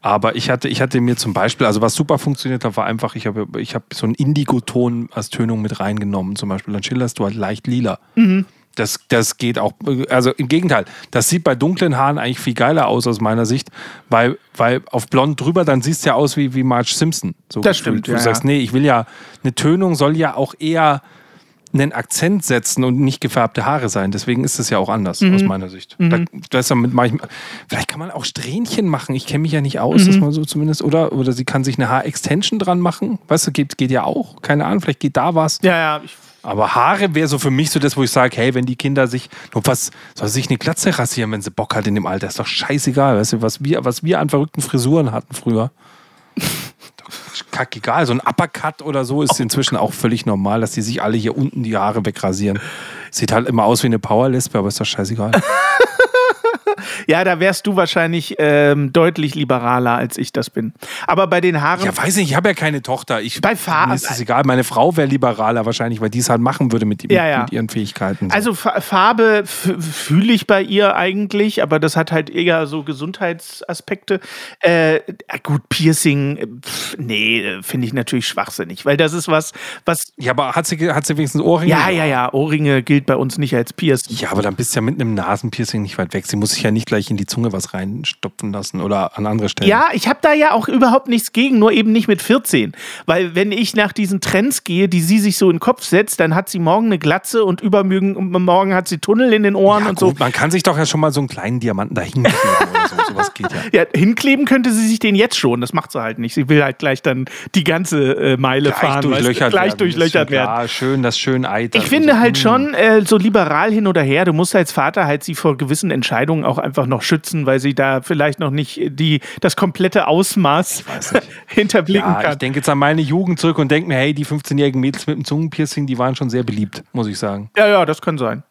Speaker 2: Aber ich hatte, ich hatte mir zum Beispiel, also was super funktioniert hat, war einfach, ich habe ich hab so einen Indigo-Ton als Tönung mit reingenommen. Zum Beispiel, dann schillerst du halt leicht lila. Das, das geht auch, also im Gegenteil, das sieht bei dunklen Haaren eigentlich viel geiler aus aus meiner Sicht, weil, weil auf blond drüber, dann siehst du ja aus wie, wie Marge Simpson. So
Speaker 1: Das
Speaker 2: gefühlt.
Speaker 1: stimmt,
Speaker 2: Du
Speaker 1: ja,
Speaker 2: sagst,
Speaker 1: ja.
Speaker 2: nee, ich will ja, eine Tönung soll ja auch eher einen Akzent setzen und nicht gefärbte Haare sein. Deswegen ist es ja auch anders
Speaker 1: Mhm.
Speaker 2: aus meiner Sicht. Da, deshalb mache ich, vielleicht kann man auch Strähnchen machen. Ich kenne mich ja nicht
Speaker 1: Mhm.
Speaker 2: aus, dass man so zumindest oder oder sie kann sich eine Haarextension dran machen. Weißt du, geht, geht ja auch. Keine Ahnung, vielleicht geht da was.
Speaker 1: Ja, ja, ich,
Speaker 2: Aber Haare wäre so für mich so das, wo ich sage, hey, wenn die Kinder sich nur was soll sich eine Glatze rasieren, wenn sie Bock hat in dem Alter, ist doch scheißegal, weißt du, was wir was wir an verrückten Frisuren hatten früher. Kackegal, so ein Uppercut oder so ist inzwischen auch völlig normal, dass die sich alle hier unten die Haare wegrasieren. Sieht halt immer aus wie eine Powerlesbe, aber ist doch scheißegal.
Speaker 1: ja, da wärst du wahrscheinlich ähm, deutlich liberaler, als ich das bin. Aber bei den Haaren.
Speaker 2: Ja, weiß nicht, ich habe ja keine Tochter. Ich,
Speaker 1: Bei Farben-
Speaker 2: ist es egal. Meine Frau wäre liberaler wahrscheinlich, weil die es halt machen würde mit,
Speaker 1: Ja, ja.
Speaker 2: mit ihren Fähigkeiten. So.
Speaker 1: Also Fa- Farbe fühle ich bei ihr eigentlich, aber das hat halt eher so Gesundheitsaspekte. Äh, gut, Piercing, äh, pf, nee, äh, finde ich natürlich schwachsinnig, weil das ist was, was.
Speaker 2: ja, aber hat sie, hat sie wenigstens Ohrringe?
Speaker 1: Ja, ja, ja, Ohrringe gilt bei uns nicht als Piercing.
Speaker 2: Ja, aber dann bist du ja mit einem Nasenpiercing nicht weit weg. Sie muss sich ja nicht gleich in die Zunge was reinstopfen lassen oder an andere Stellen.
Speaker 1: Ja, ich habe da ja auch überhaupt nichts gegen, nur eben nicht mit 14. Weil wenn ich nach diesen Trends gehe, die sie sich so in den Kopf setzt, dann hat sie morgen eine Glatze und übermorgen morgen hat sie Tunnel in den Ohren
Speaker 2: Ja,
Speaker 1: und
Speaker 2: gut,
Speaker 1: so.
Speaker 2: man kann sich doch ja schon mal so einen kleinen Diamanten da hinkleben oder so. Sowas geht ja.
Speaker 1: Ja, hinkleben könnte sie sich den jetzt schon. Das macht sie halt nicht. Sie will halt gleich dann die ganze äh, Meile
Speaker 2: Gleich
Speaker 1: fahren. weißt du,
Speaker 2: durchlöchert
Speaker 1: gleich
Speaker 2: werden.
Speaker 1: durchlöchert werden.
Speaker 2: klar. Schön, das schön eitert.
Speaker 1: Ich finde
Speaker 2: und so.
Speaker 1: halt
Speaker 2: Hm.
Speaker 1: schon, äh, so liberal hin oder her, du musst als Vater halt sie vor gewissen Entscheidungen auch einfach noch schützen, weil sie da vielleicht noch nicht die, das komplette Ausmaß hinterblicken
Speaker 2: Ja, ich
Speaker 1: kann.
Speaker 2: denke jetzt an meine Jugend zurück und denke mir, hey, die 15-jährigen Mädels mit dem Zungenpiercing, die waren schon sehr beliebt, muss ich sagen.
Speaker 1: Ja, ja, das kann sein.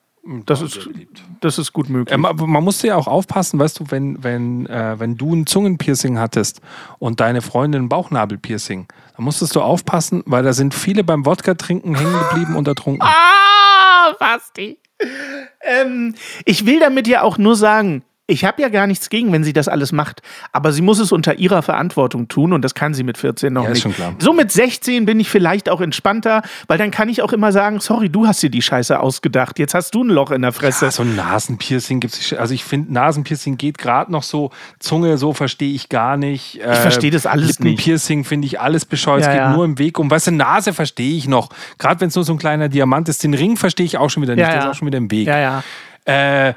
Speaker 1: Das ist, das ist gut möglich.
Speaker 2: Ähm, aber man musste ja auch aufpassen, weißt du, wenn, wenn, äh, wenn du ein Zungenpiercing hattest und deine Freundin ein Bauchnabelpiercing, dann musstest du aufpassen, weil da sind viele beim Wodka-Trinken hängen geblieben und ertrunken.
Speaker 1: Ah, Basti. Ähm, ich will damit ja auch nur sagen, ich habe ja gar nichts gegen, wenn sie das alles macht. Aber sie muss es unter ihrer Verantwortung tun und das kann sie mit 14 noch
Speaker 2: Ja, ist
Speaker 1: nicht.
Speaker 2: schon klar.
Speaker 1: So mit 16 bin ich vielleicht auch entspannter, weil dann kann ich auch immer sagen, sorry, du hast dir die Scheiße ausgedacht. Jetzt hast du ein Loch in der Fresse.
Speaker 2: Ja, so ein Nasenpiercing gibt es. Also ich finde, Nasenpiercing geht gerade noch so. Zunge, so verstehe ich gar nicht. Äh,
Speaker 1: Ich verstehe das alles nicht.
Speaker 2: Lippenpiercing finde ich alles bescheuert.
Speaker 1: Ja,
Speaker 2: es geht
Speaker 1: ja.
Speaker 2: nur im Weg um. Weißt du, Nase verstehe ich noch. Gerade wenn es nur so ein kleiner Diamant ist. Den Ring verstehe ich auch schon wieder nicht.
Speaker 1: Ja,
Speaker 2: Der
Speaker 1: ja.
Speaker 2: ist auch schon wieder im Weg.
Speaker 1: ja, ja.
Speaker 2: Äh,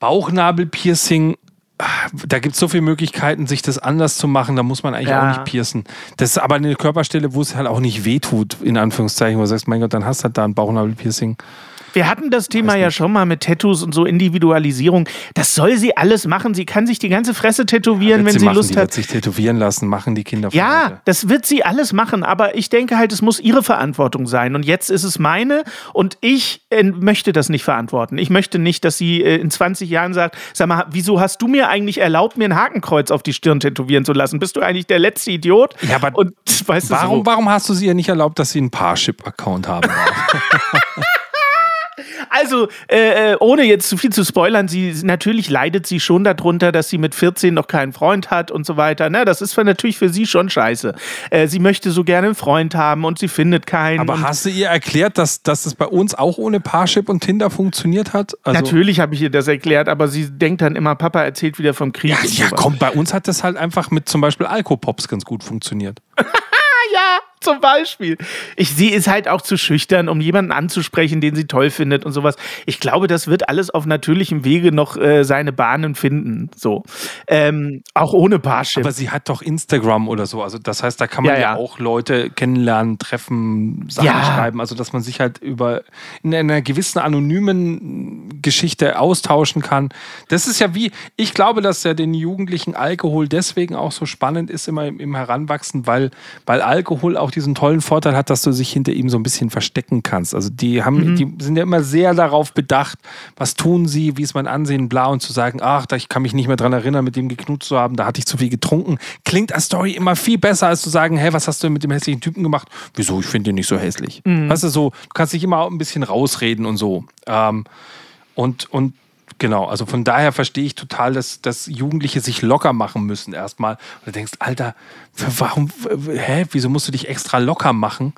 Speaker 2: Bauchnabelpiercing. ah, Da gibt es so viele Möglichkeiten, sich das anders zu machen. Da muss man eigentlich
Speaker 1: Ja.
Speaker 2: auch nicht piercen. Das ist aber eine Körperstelle, wo es halt auch nicht wehtut, in Anführungszeichen, wo du sagst, mein Gott, dann hast du halt da ein Bauchnabelpiercing.
Speaker 1: Wir hatten das Thema ja schon mal mit Tattoos und so Individualisierung. Das soll sie alles machen. Sie kann sich die ganze Fresse tätowieren,
Speaker 2: Wird
Speaker 1: wenn sie,
Speaker 2: machen,
Speaker 1: Lust
Speaker 2: die
Speaker 1: hat.
Speaker 2: Wird sich tätowieren lassen, machen die Kinder
Speaker 1: Ja,
Speaker 2: heute.
Speaker 1: das wird sie alles machen, aber ich denke halt, es muss ihre Verantwortung sein. Und jetzt ist es meine und ich äh, möchte das nicht verantworten. Ich möchte nicht, dass sie äh, in 20 Jahren sagt, sag mal, wieso hast du mir eigentlich erlaubt, mir ein Hakenkreuz auf die Stirn tätowieren zu lassen? Bist du eigentlich der letzte Idiot?
Speaker 2: Ja, aber
Speaker 1: und weißt
Speaker 2: Warum,
Speaker 1: so.
Speaker 2: warum hast du sie ihr nicht erlaubt, dass sie einen Parship-Account haben?
Speaker 1: Also, äh, äh, ohne jetzt zu viel zu spoilern, sie natürlich leidet sie schon darunter, dass sie mit 14 noch keinen Freund hat und so weiter. Ne, das ist für, natürlich für sie schon scheiße. Äh, sie möchte so gerne einen Freund haben und sie findet keinen.
Speaker 2: Aber hast du ihr erklärt, dass, dass es bei uns auch ohne Parship und Tinder funktioniert hat? Also,
Speaker 1: Natürlich habe ich ihr das erklärt, aber sie denkt dann immer, Papa erzählt wieder vom Krieg.
Speaker 2: Ja, ja, komm, bei uns hat das halt einfach mit zum Beispiel Alkopops ganz gut funktioniert.
Speaker 1: Ja, zum Beispiel. Ich, sie ist halt auch zu schüchtern, um jemanden anzusprechen, den sie toll findet und sowas. Ich glaube, das wird alles auf natürlichem Wege noch äh, seine Bahnen finden. So. Ähm, auch ohne Parship.
Speaker 2: Aber sie hat doch Instagram oder so. Also das heißt, da kann man
Speaker 1: Ja,
Speaker 2: ja,
Speaker 1: ja.
Speaker 2: auch Leute kennenlernen, treffen, Sachen
Speaker 1: Ja.
Speaker 2: schreiben. Also dass man sich halt über in einer gewissen anonymen Geschichte austauschen kann. Das ist ja wie, ich glaube, dass ja den Jugendlichen Alkohol deswegen auch so spannend ist immer im, im Heranwachsen, weil, weil Alkohol auch diesen tollen Vorteil hat, dass du sich hinter ihm so ein bisschen verstecken kannst. Also die haben, die sind ja immer sehr darauf bedacht, was tun sie, wie ist mein Ansehen, bla, und zu sagen, ach, da- ich kann mich nicht mehr dran erinnern, mit dem geknutscht zu haben, da hatte ich zu viel getrunken. Klingt als Story immer viel besser, als zu sagen, hey, was hast du denn mit dem hässlichen Typen gemacht? Wieso, ich finde ihn nicht so hässlich. Weißt du, so, du kannst dich immer auch ein bisschen rausreden und so. Ähm, und, und genau, also von daher verstehe ich total, dass, dass Jugendliche sich locker machen müssen erstmal. Und du denkst, Alter, warum, hä, wieso musst du dich extra locker machen?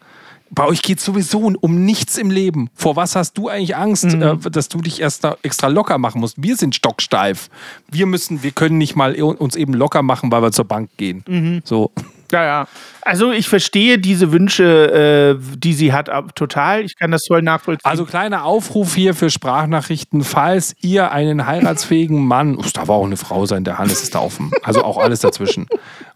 Speaker 2: Bei euch geht es sowieso um nichts im Leben. Vor was hast du eigentlich Angst, äh, dass du dich erst extra locker machen musst? Wir sind stocksteif. Wir müssen, wir können nicht mal uns eben locker machen, weil wir zur Bank gehen. So.
Speaker 1: Ja, ja. Also ich verstehe diese Wünsche, äh, die sie hat, ab- total. Ich kann das voll nachvollziehen.
Speaker 2: Also kleiner Aufruf hier für Sprachnachrichten. Falls ihr einen heiratsfähigen Mann, Uff, da war auch eine Frau sein, der Hannes ist da offen. Also auch alles dazwischen.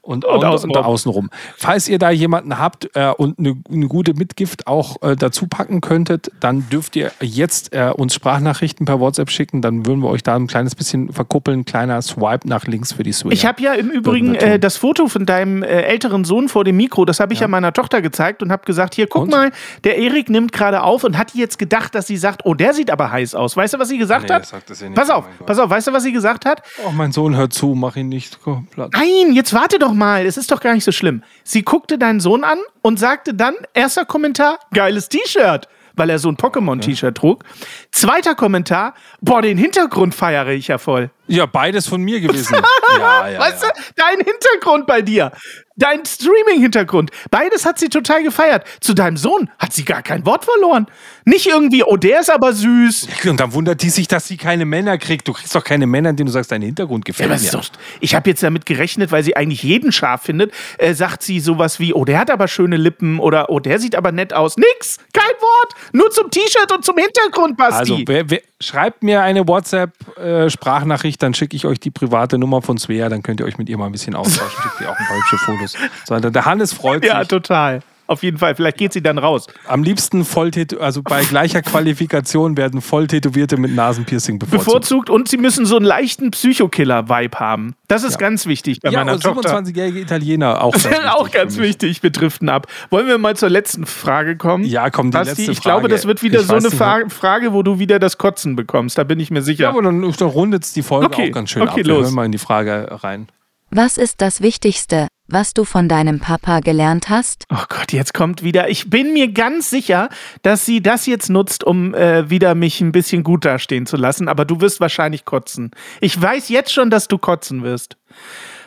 Speaker 2: Und, und, und,
Speaker 1: außenrum.
Speaker 2: außenrum. Falls ihr da jemanden habt äh, und eine, eine gute Mitgift auch äh, dazu packen könntet, dann dürft ihr jetzt äh, uns Sprachnachrichten per WhatsApp schicken. Dann würden wir euch da ein kleines bisschen verkuppeln. Kleiner Swipe nach links für die Swinger.
Speaker 1: Ich habe ja im Übrigen äh, das Foto von deinem äh, älteren Sohn vor dem Mikro, das habe ich ja. meiner Tochter gezeigt und habe gesagt, hier, guck
Speaker 2: Und?
Speaker 1: mal, der Erik nimmt gerade auf und hat jetzt gedacht, dass sie sagt, oh, der sieht aber heiß aus. Weißt du, was sie gesagt
Speaker 2: Nee,
Speaker 1: hat?
Speaker 2: ja nicht.
Speaker 1: Pass
Speaker 2: Oh
Speaker 1: auf,
Speaker 2: Gott.
Speaker 1: pass auf, weißt du, was sie gesagt hat?
Speaker 2: Oh, mein Sohn hört zu, mach ihn nicht platt.
Speaker 1: Nein, jetzt warte doch mal, es ist doch gar nicht so schlimm. Sie guckte deinen Sohn an und sagte dann, erster Kommentar, geiles T-Shirt, weil er so ein Pokémon-T-Shirt trug. Zweiter Kommentar, boah, den Hintergrund feiere ich ja voll.
Speaker 2: Ja, beides von mir gewesen. ja, ja,
Speaker 1: weißt
Speaker 2: ja.
Speaker 1: du, dein Hintergrund bei dir, dein Streaming-Hintergrund, beides hat sie total gefeiert. Zu deinem Sohn hat sie gar kein Wort verloren. Nicht irgendwie, oh, der ist aber süß.
Speaker 2: Und dann wundert die sich, dass sie keine Männer kriegt. Du kriegst doch keine Männer, indem du sagst, dein Hintergrund
Speaker 1: Ja,
Speaker 2: gefällt
Speaker 1: aber
Speaker 2: mir.
Speaker 1: doch, ich habe jetzt damit gerechnet, weil sie eigentlich jeden scharf findet, äh, sagt sie sowas wie, oh, der hat aber schöne Lippen oder oh, der sieht aber nett aus. Nix, kein Wort, nur zum T-Shirt und zum Hintergrund, Basti.
Speaker 2: Also, wer, wer, schreibt mir eine WhatsApp-Sprachnachricht, dann schicke ich euch die private Nummer von Svea, dann könnt ihr euch mit ihr mal ein bisschen austauschen. Schickt ihr auch ein paar hübsche Fotos. So, der Hannes freut
Speaker 1: ja,
Speaker 2: sich.
Speaker 1: total. Auf jeden Fall, vielleicht geht sie dann raus.
Speaker 2: Am liebsten voll also bei gleicher Qualifikation werden voll Tätowierte mit Nasenpiercing bevorzugt.
Speaker 1: Bevorzugt und sie müssen so einen leichten Psychokiller-Vibe haben. Das ist ganz wichtig bei
Speaker 2: Ja,
Speaker 1: meiner
Speaker 2: und
Speaker 1: Tochter.
Speaker 2: 27-jährige Italiener auch ganz wichtig.
Speaker 1: auch ganz wichtig, wir driften ab. Wollen wir mal zur letzten Frage kommen?
Speaker 2: Ja, komm, die
Speaker 1: Basti,
Speaker 2: letzte
Speaker 1: ich glaube,
Speaker 2: Frage.
Speaker 1: das wird wieder
Speaker 2: Ich
Speaker 1: so eine Fra Frage, wo du wieder das Kotzen bekommst. Da bin ich mir sicher.
Speaker 2: Ja, aber dann, dann rundet es die Folge
Speaker 1: Okay,
Speaker 2: auch ganz schön
Speaker 1: okay,
Speaker 2: ab. Wir
Speaker 1: los.
Speaker 2: hören mal in die Frage rein.
Speaker 5: Was ist das Wichtigste, was du von deinem Papa gelernt hast?
Speaker 1: Oh Gott, jetzt kommt wieder. Ich bin mir ganz sicher, dass sie das jetzt nutzt, um äh, wieder mich ein bisschen gut dastehen zu lassen. Aber du wirst wahrscheinlich kotzen. Ich weiß jetzt schon, dass du kotzen wirst.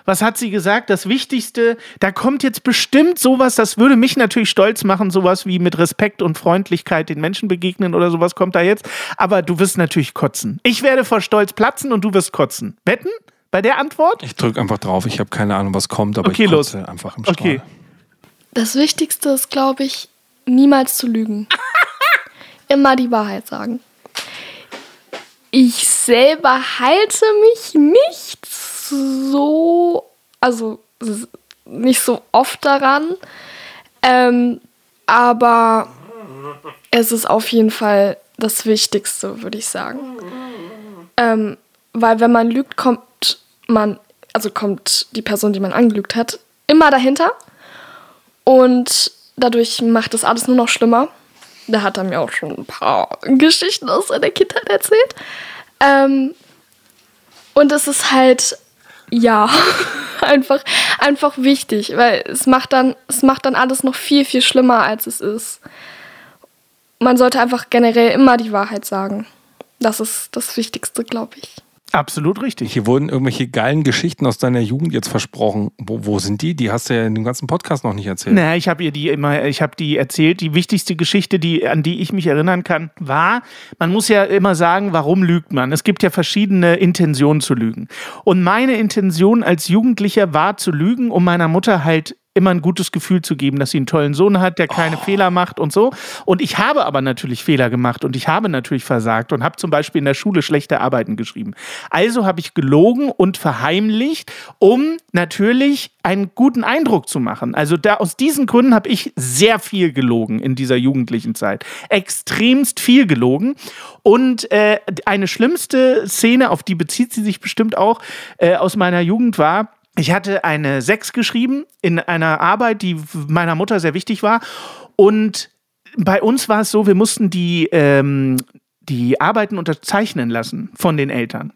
Speaker 1: Was hat sie gesagt? Das Wichtigste, da kommt jetzt bestimmt sowas, das würde mich natürlich stolz machen, sowas wie mit Respekt und Freundlichkeit den Menschen begegnen oder sowas kommt da jetzt. Aber du wirst natürlich kotzen. Ich werde vor Stolz platzen und du wirst kotzen. Wetten? Bei der Antwort?
Speaker 2: Ich drücke einfach drauf. Ich habe keine Ahnung, was kommt, aber
Speaker 1: Okay,
Speaker 2: ich
Speaker 1: los.
Speaker 2: einfach im Strahl.
Speaker 1: Okay.
Speaker 4: Das Wichtigste ist, glaube ich, niemals zu lügen. Immer die Wahrheit sagen. Ich selber halte mich nicht so, also nicht so oft daran, ähm, aber es ist auf jeden Fall das Wichtigste, würde ich sagen. Ähm, weil wenn man lügt, kommt man, also kommt die Person, die man angelügt hat, immer dahinter. Und dadurch macht das alles nur noch schlimmer. Da hat er mir auch schon ein paar Geschichten aus seiner Kindheit erzählt. Ähm, und es ist halt, ja, einfach, einfach wichtig, weil es macht, dann, es macht dann alles noch viel, viel schlimmer, als es ist. Man sollte einfach generell immer die Wahrheit sagen. Das ist das Wichtigste, glaube ich.
Speaker 1: Absolut richtig.
Speaker 2: Hier wurden irgendwelche geilen Geschichten aus deiner Jugend jetzt versprochen. Wo, wo sind die? Die hast du ja in dem ganzen Podcast noch nicht erzählt.
Speaker 1: Naja, ich habe ihr die immer, ich habe die erzählt. Die wichtigste Geschichte, die, an die ich mich erinnern kann, war, man muss ja immer sagen, warum lügt man? Es gibt ja verschiedene Intentionen zu lügen. Und meine Intention als Jugendlicher war zu lügen, um meiner Mutter halt immer ein gutes Gefühl zu geben, dass sie einen tollen Sohn hat, der keine Fehler macht und so. Und ich habe aber natürlich Fehler gemacht und ich habe natürlich versagt und habe zum Beispiel in der Schule schlechte Arbeiten geschrieben. Also habe ich gelogen und verheimlicht, um natürlich einen guten Eindruck zu machen. Also da aus diesen Gründen habe ich sehr viel gelogen in dieser jugendlichen Zeit. Extremst viel gelogen. Und äh, eine schlimmste Szene, auf die bezieht sie sich bestimmt auch, äh, aus meiner Jugend war, ich hatte eine 6 geschrieben in einer Arbeit, die meiner Mutter sehr wichtig war. Und bei uns war es so, wir mussten die, ähm, die Arbeiten unterzeichnen lassen von den Eltern.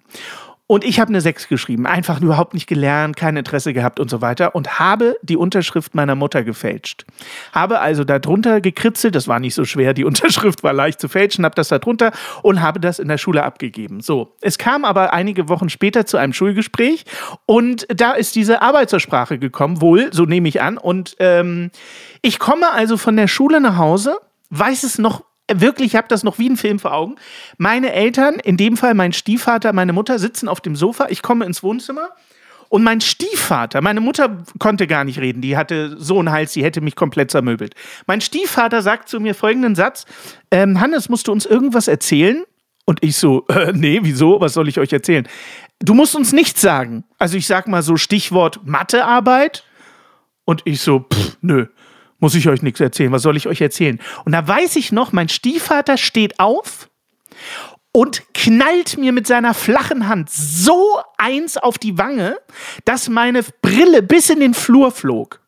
Speaker 1: Und ich habe eine 6 geschrieben, einfach überhaupt nicht gelernt, kein Interesse gehabt und so weiter und habe die Unterschrift meiner Mutter gefälscht. Habe also darunter gekritzelt, das war nicht so schwer, die Unterschrift war leicht zu fälschen, habe das darunter und habe das in der Schule abgegeben. So, es kam aber einige Wochen später zu einem Schulgespräch und da ist diese Arbeit zur Sprache gekommen, wohl, so nehme ich an. Und ähm, ich komme also von der Schule nach Hause, weiß es noch wirklich, ich habe das noch wie ein Film vor Augen. Meine Eltern, in dem Fall mein Stiefvater, meine Mutter, sitzen auf dem Sofa. Ich komme ins Wohnzimmer. Und mein Stiefvater, meine Mutter konnte gar nicht reden, die hatte so einen Hals, die hätte mich komplett zermöbelt. Mein Stiefvater sagt zu mir folgenden Satz: ähm, Hannes, musst du uns irgendwas erzählen? Und ich so, äh, nee, wieso? Was soll ich euch erzählen? Du musst uns nichts sagen. Also ich sag mal so Stichwort Mathearbeit. Und ich so, pff, nö muss ich euch nichts erzählen. Was soll ich euch erzählen? Und da weiß ich noch, mein Stiefvater steht auf und knallt mir mit seiner flachen Hand so eins auf die Wange, dass meine Brille bis in den Flur flog.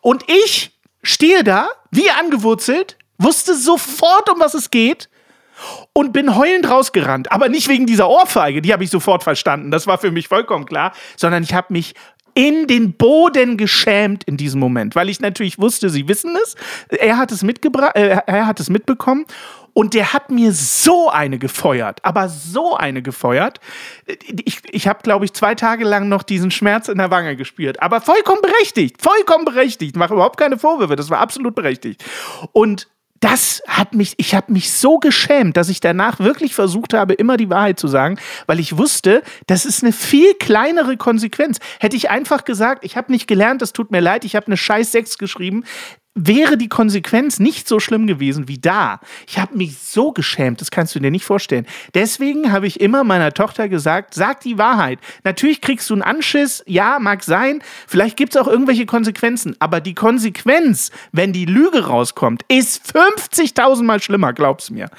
Speaker 1: Und ich stehe da, wie angewurzelt, wusste sofort, um was es geht und bin heulend rausgerannt. Aber nicht wegen dieser Ohrfeige, die habe ich sofort verstanden. Das war für mich vollkommen klar, sondern ich habe mich in den Boden geschämt in diesem Moment, weil ich natürlich wusste, sie wissen es. Er hat es mitgebracht, äh, er hat es mitbekommen und der hat mir so eine gefeuert, aber so eine gefeuert. Ich, ich habe, glaube ich, zwei Tage lang noch diesen Schmerz in der Wange gespürt. Aber vollkommen berechtigt, vollkommen berechtigt. Mache überhaupt keine Vorwürfe, das war absolut berechtigt. Und das hat mich, ich habe mich so geschämt, dass ich danach wirklich versucht habe, immer die Wahrheit zu sagen, weil ich wusste, das ist eine viel kleinere Konsequenz. Hätte ich einfach gesagt, ich habe nicht gelernt, es tut mir leid, ich habe eine scheiß 6 geschrieben, wäre die Konsequenz nicht so schlimm gewesen wie da. Ich habe mich so geschämt, das kannst du dir nicht vorstellen. Deswegen habe ich immer meiner Tochter gesagt, sag die Wahrheit. Natürlich kriegst du einen Anschiss, ja, mag sein, vielleicht gibt es auch irgendwelche Konsequenzen, aber die Konsequenz, wenn die Lüge rauskommt, ist 50.000 Mal schlimmer, glaub's mir.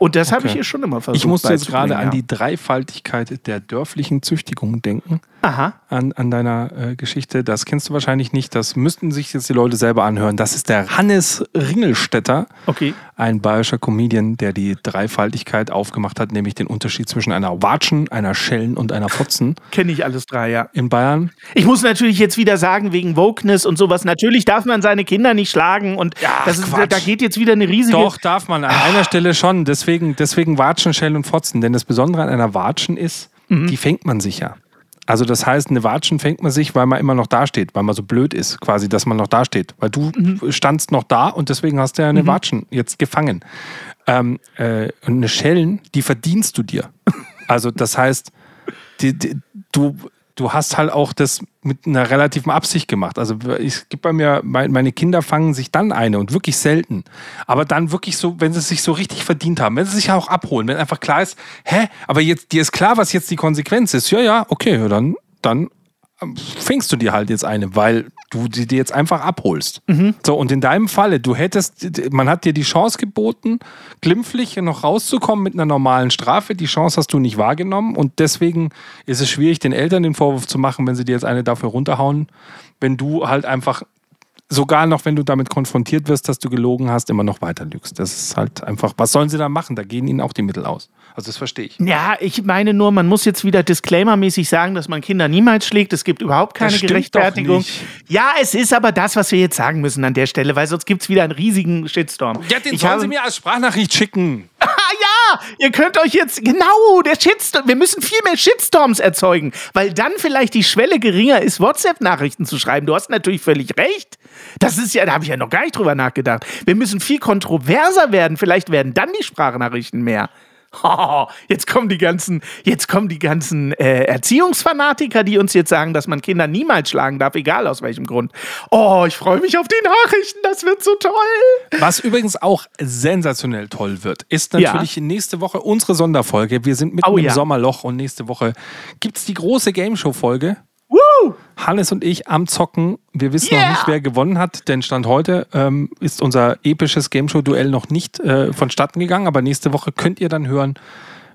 Speaker 1: Und das habe ich ihr schon immer versucht.
Speaker 2: Ich musste jetzt gerade
Speaker 1: beizubringen,
Speaker 2: an die Dreifaltigkeit der dörflichen Züchtigung denken.
Speaker 1: Aha.
Speaker 2: An, an deiner äh, Geschichte. Das kennst du wahrscheinlich nicht. Das müssten sich jetzt die Leute selber anhören. Das ist der Hannes Ringelstetter.
Speaker 1: Okay.
Speaker 2: Ein bayerischer Comedian, der die Dreifaltigkeit aufgemacht hat, nämlich den Unterschied zwischen einer Watschen, einer Schellen und einer Fotzen.
Speaker 1: Kenne ich alles drei, ja.
Speaker 2: In Bayern.
Speaker 1: Ich muss natürlich jetzt wieder sagen, wegen Wokeness und sowas, natürlich darf man seine Kinder nicht schlagen und
Speaker 2: Ja,
Speaker 1: das ist,
Speaker 2: Quatsch.
Speaker 1: da geht jetzt wieder eine riesige.
Speaker 2: Doch, darf man. An einer Stelle schon. Deswegen, deswegen Watschen, Schellen und Fotzen. Denn das Besondere an einer Watschen ist, die fängt man sich ja. Also das heißt, eine Watschen fängt man sich, weil man immer noch dasteht, weil man so blöd ist, quasi, dass man noch dasteht. Weil du standst noch da und deswegen hast du ja eine Watschen jetzt gefangen. Ähm, äh, und eine Schellen, die verdienst du dir. Also das heißt, die, die, du, du hast halt auch das mit einer relativen Absicht gemacht. Also es gibt bei mir, mein- meine Kinder fangen sich dann eine und wirklich selten. Aber dann wirklich so, wenn sie es sich so richtig verdient haben, wenn sie sich auch abholen, wenn einfach klar ist, hä, aber jetzt dir ist klar, was jetzt die Konsequenz ist. Ja, ja, okay, dann, dann fängst du dir halt jetzt eine, weil du sie dir jetzt einfach abholst.
Speaker 1: Mhm.
Speaker 2: So, und in deinem Falle, du hättest, man hat dir die Chance geboten, glimpflich noch rauszukommen mit einer normalen Strafe. Die Chance hast du nicht wahrgenommen und deswegen ist es schwierig, den Eltern den Vorwurf zu machen, wenn sie dir jetzt eine dafür runterhauen, wenn du halt einfach sogar noch, wenn du damit konfrontiert wirst, dass du gelogen hast, immer noch weiter lügst. Das ist halt einfach, was sollen sie da machen? Da gehen ihnen auch die Mittel aus. Also das verstehe ich.
Speaker 1: Ja, ich meine nur, man muss jetzt wieder disclaimermäßig sagen, dass man Kinder niemals schlägt. Es gibt überhaupt keine
Speaker 2: Das stimmt
Speaker 1: Gerechtfertigung.
Speaker 2: doch nicht.
Speaker 1: Ja, es ist aber das, was wir jetzt sagen müssen an der Stelle, weil sonst gibt es wieder einen riesigen Shitstorm.
Speaker 2: Ja, den
Speaker 1: ich
Speaker 2: sollen
Speaker 1: habe,
Speaker 2: sie mir als Sprachnachricht schicken.
Speaker 1: Ihr könnt euch jetzt genau der Shitstorm. Wir müssen viel mehr Shitstorms erzeugen, weil dann vielleicht die Schwelle geringer ist, WhatsApp-Nachrichten zu schreiben. Du hast natürlich völlig recht. Das ist ja, da habe ich ja noch gar nicht drüber nachgedacht. Wir müssen viel kontroverser werden. Vielleicht werden dann die Sprachnachrichten mehr. Oh, jetzt kommen die ganzen, jetzt kommen die ganzen äh, Erziehungsfanatiker, die uns jetzt sagen, dass man Kinder niemals schlagen darf, egal aus welchem Grund. Oh, ich freue mich auf die Nachrichten, das wird so toll.
Speaker 2: Was übrigens auch sensationell toll wird, ist natürlich nächste Woche unsere Sonderfolge. Wir sind mitten
Speaker 1: Oh
Speaker 2: im
Speaker 1: ja.
Speaker 2: Sommerloch und nächste Woche gibt es die große Game Show-Folge.
Speaker 1: Woo!
Speaker 2: Hannes und ich am Zocken. Wir wissen
Speaker 1: Yeah!
Speaker 2: noch nicht, wer gewonnen hat, denn Stand heute ähm, ist unser episches Game Show-Duell noch nicht äh, vonstatten gegangen. Aber nächste Woche könnt ihr dann hören,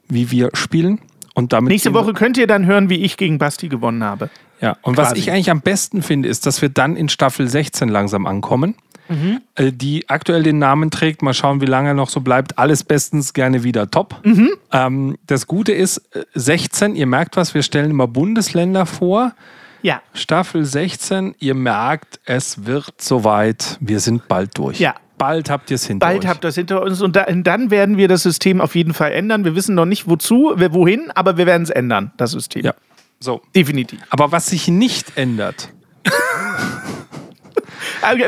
Speaker 2: wie wir spielen. Und damit
Speaker 1: Nächste Woche könnt ihr dann hören, wie ich gegen Basti gewonnen habe.
Speaker 2: Ja, und was
Speaker 1: Quasi.
Speaker 2: ich eigentlich am besten finde, ist, dass wir dann in Staffel 16 langsam ankommen,
Speaker 1: Mhm.
Speaker 2: äh, die aktuell den Namen trägt. Mal schauen, wie lange er noch so bleibt. Alles bestens gerne wieder top.
Speaker 1: Mhm.
Speaker 2: Ähm, das Gute ist, äh, 16, ihr merkt was, wir stellen immer Bundesländer vor.
Speaker 1: Ja.
Speaker 2: Staffel 16, ihr merkt, es wird soweit. Wir sind bald durch.
Speaker 1: Ja.
Speaker 2: Bald habt ihr es hinter
Speaker 1: Bald
Speaker 2: euch.
Speaker 1: habt ihr das hinter uns und da, dann werden wir das System auf jeden Fall ändern. Wir wissen noch nicht wozu, wohin, aber wir werden es ändern, das System.
Speaker 2: ja. So.
Speaker 1: Definitiv.
Speaker 2: Aber was sich nicht ändert,
Speaker 1: Äh,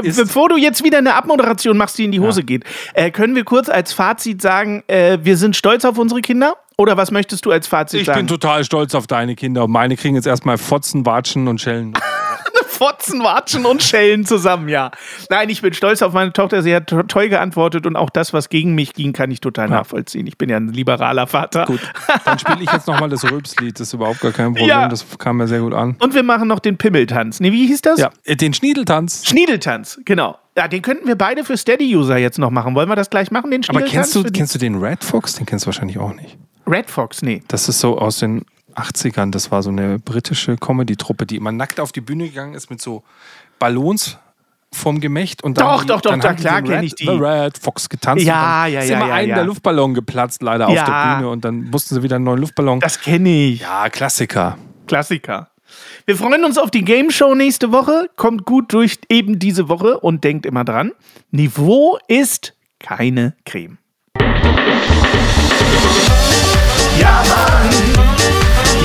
Speaker 2: Ist-
Speaker 1: Bevor du jetzt wieder eine Abmoderation machst, die in die Hose geht, äh, können wir kurz als Fazit sagen, äh, wir sind stolz auf unsere Kinder? Oder was möchtest du als Fazit
Speaker 2: ich
Speaker 1: sagen?
Speaker 2: bin total stolz auf deine Kinder. Und meine kriegen jetzt erstmal Fotzen, Watschen und Schellen.
Speaker 1: Fotzen, Watschen und Schellen zusammen, ja. Nein, ich bin stolz auf meine Tochter. Sie hat to- toll geantwortet und auch das, was gegen mich ging, kann ich total nachvollziehen. Ich bin ja ein liberaler Vater.
Speaker 2: Gut, dann spiele ich jetzt nochmal das Rülpslied. Das ist überhaupt gar kein Problem.
Speaker 1: Ja.
Speaker 2: Das kam mir sehr gut an.
Speaker 1: Und wir machen noch den Pimmeltanz. Nee, wie hieß das?
Speaker 2: Ja, äh, den Schniedeltanz.
Speaker 1: Schniedeltanz, genau. Ja, den könnten wir beide für Steady-User jetzt noch machen. Wollen wir das gleich machen, den
Speaker 2: Aber
Speaker 1: Schniedeltanz?
Speaker 2: kennst du, kennst du den Red Fox? Den kennst du wahrscheinlich auch nicht.
Speaker 1: Red Fox, nee.
Speaker 2: Das ist so aus den 80ern. Das war so eine britische Comedy-Truppe, die immer nackt auf die Bühne gegangen ist mit so Ballons vom Gemächt. Und dann
Speaker 1: Doch,
Speaker 2: die,
Speaker 1: doch, doch,
Speaker 2: dann haben die
Speaker 1: klar
Speaker 2: den
Speaker 1: kenn
Speaker 2: Red,
Speaker 1: ich die.
Speaker 2: The Red Fox getanzt.
Speaker 1: Ja,
Speaker 2: dann
Speaker 1: ja,
Speaker 2: ist
Speaker 1: ja,
Speaker 2: immer
Speaker 1: ja,
Speaker 2: einem
Speaker 1: ja.
Speaker 2: der Luftballon geplatzt, leider
Speaker 1: Ja.
Speaker 2: auf der Bühne. Und dann mussten sie wieder einen neuen Luftballon.
Speaker 1: Das kenne ich.
Speaker 2: ja, Klassiker.
Speaker 1: Klassiker. Wir freuen uns auf die Game Show nächste Woche. Kommt gut durch eben diese Woche und denkt immer dran: Niveau ist keine Creme.
Speaker 6: Ja, Mann.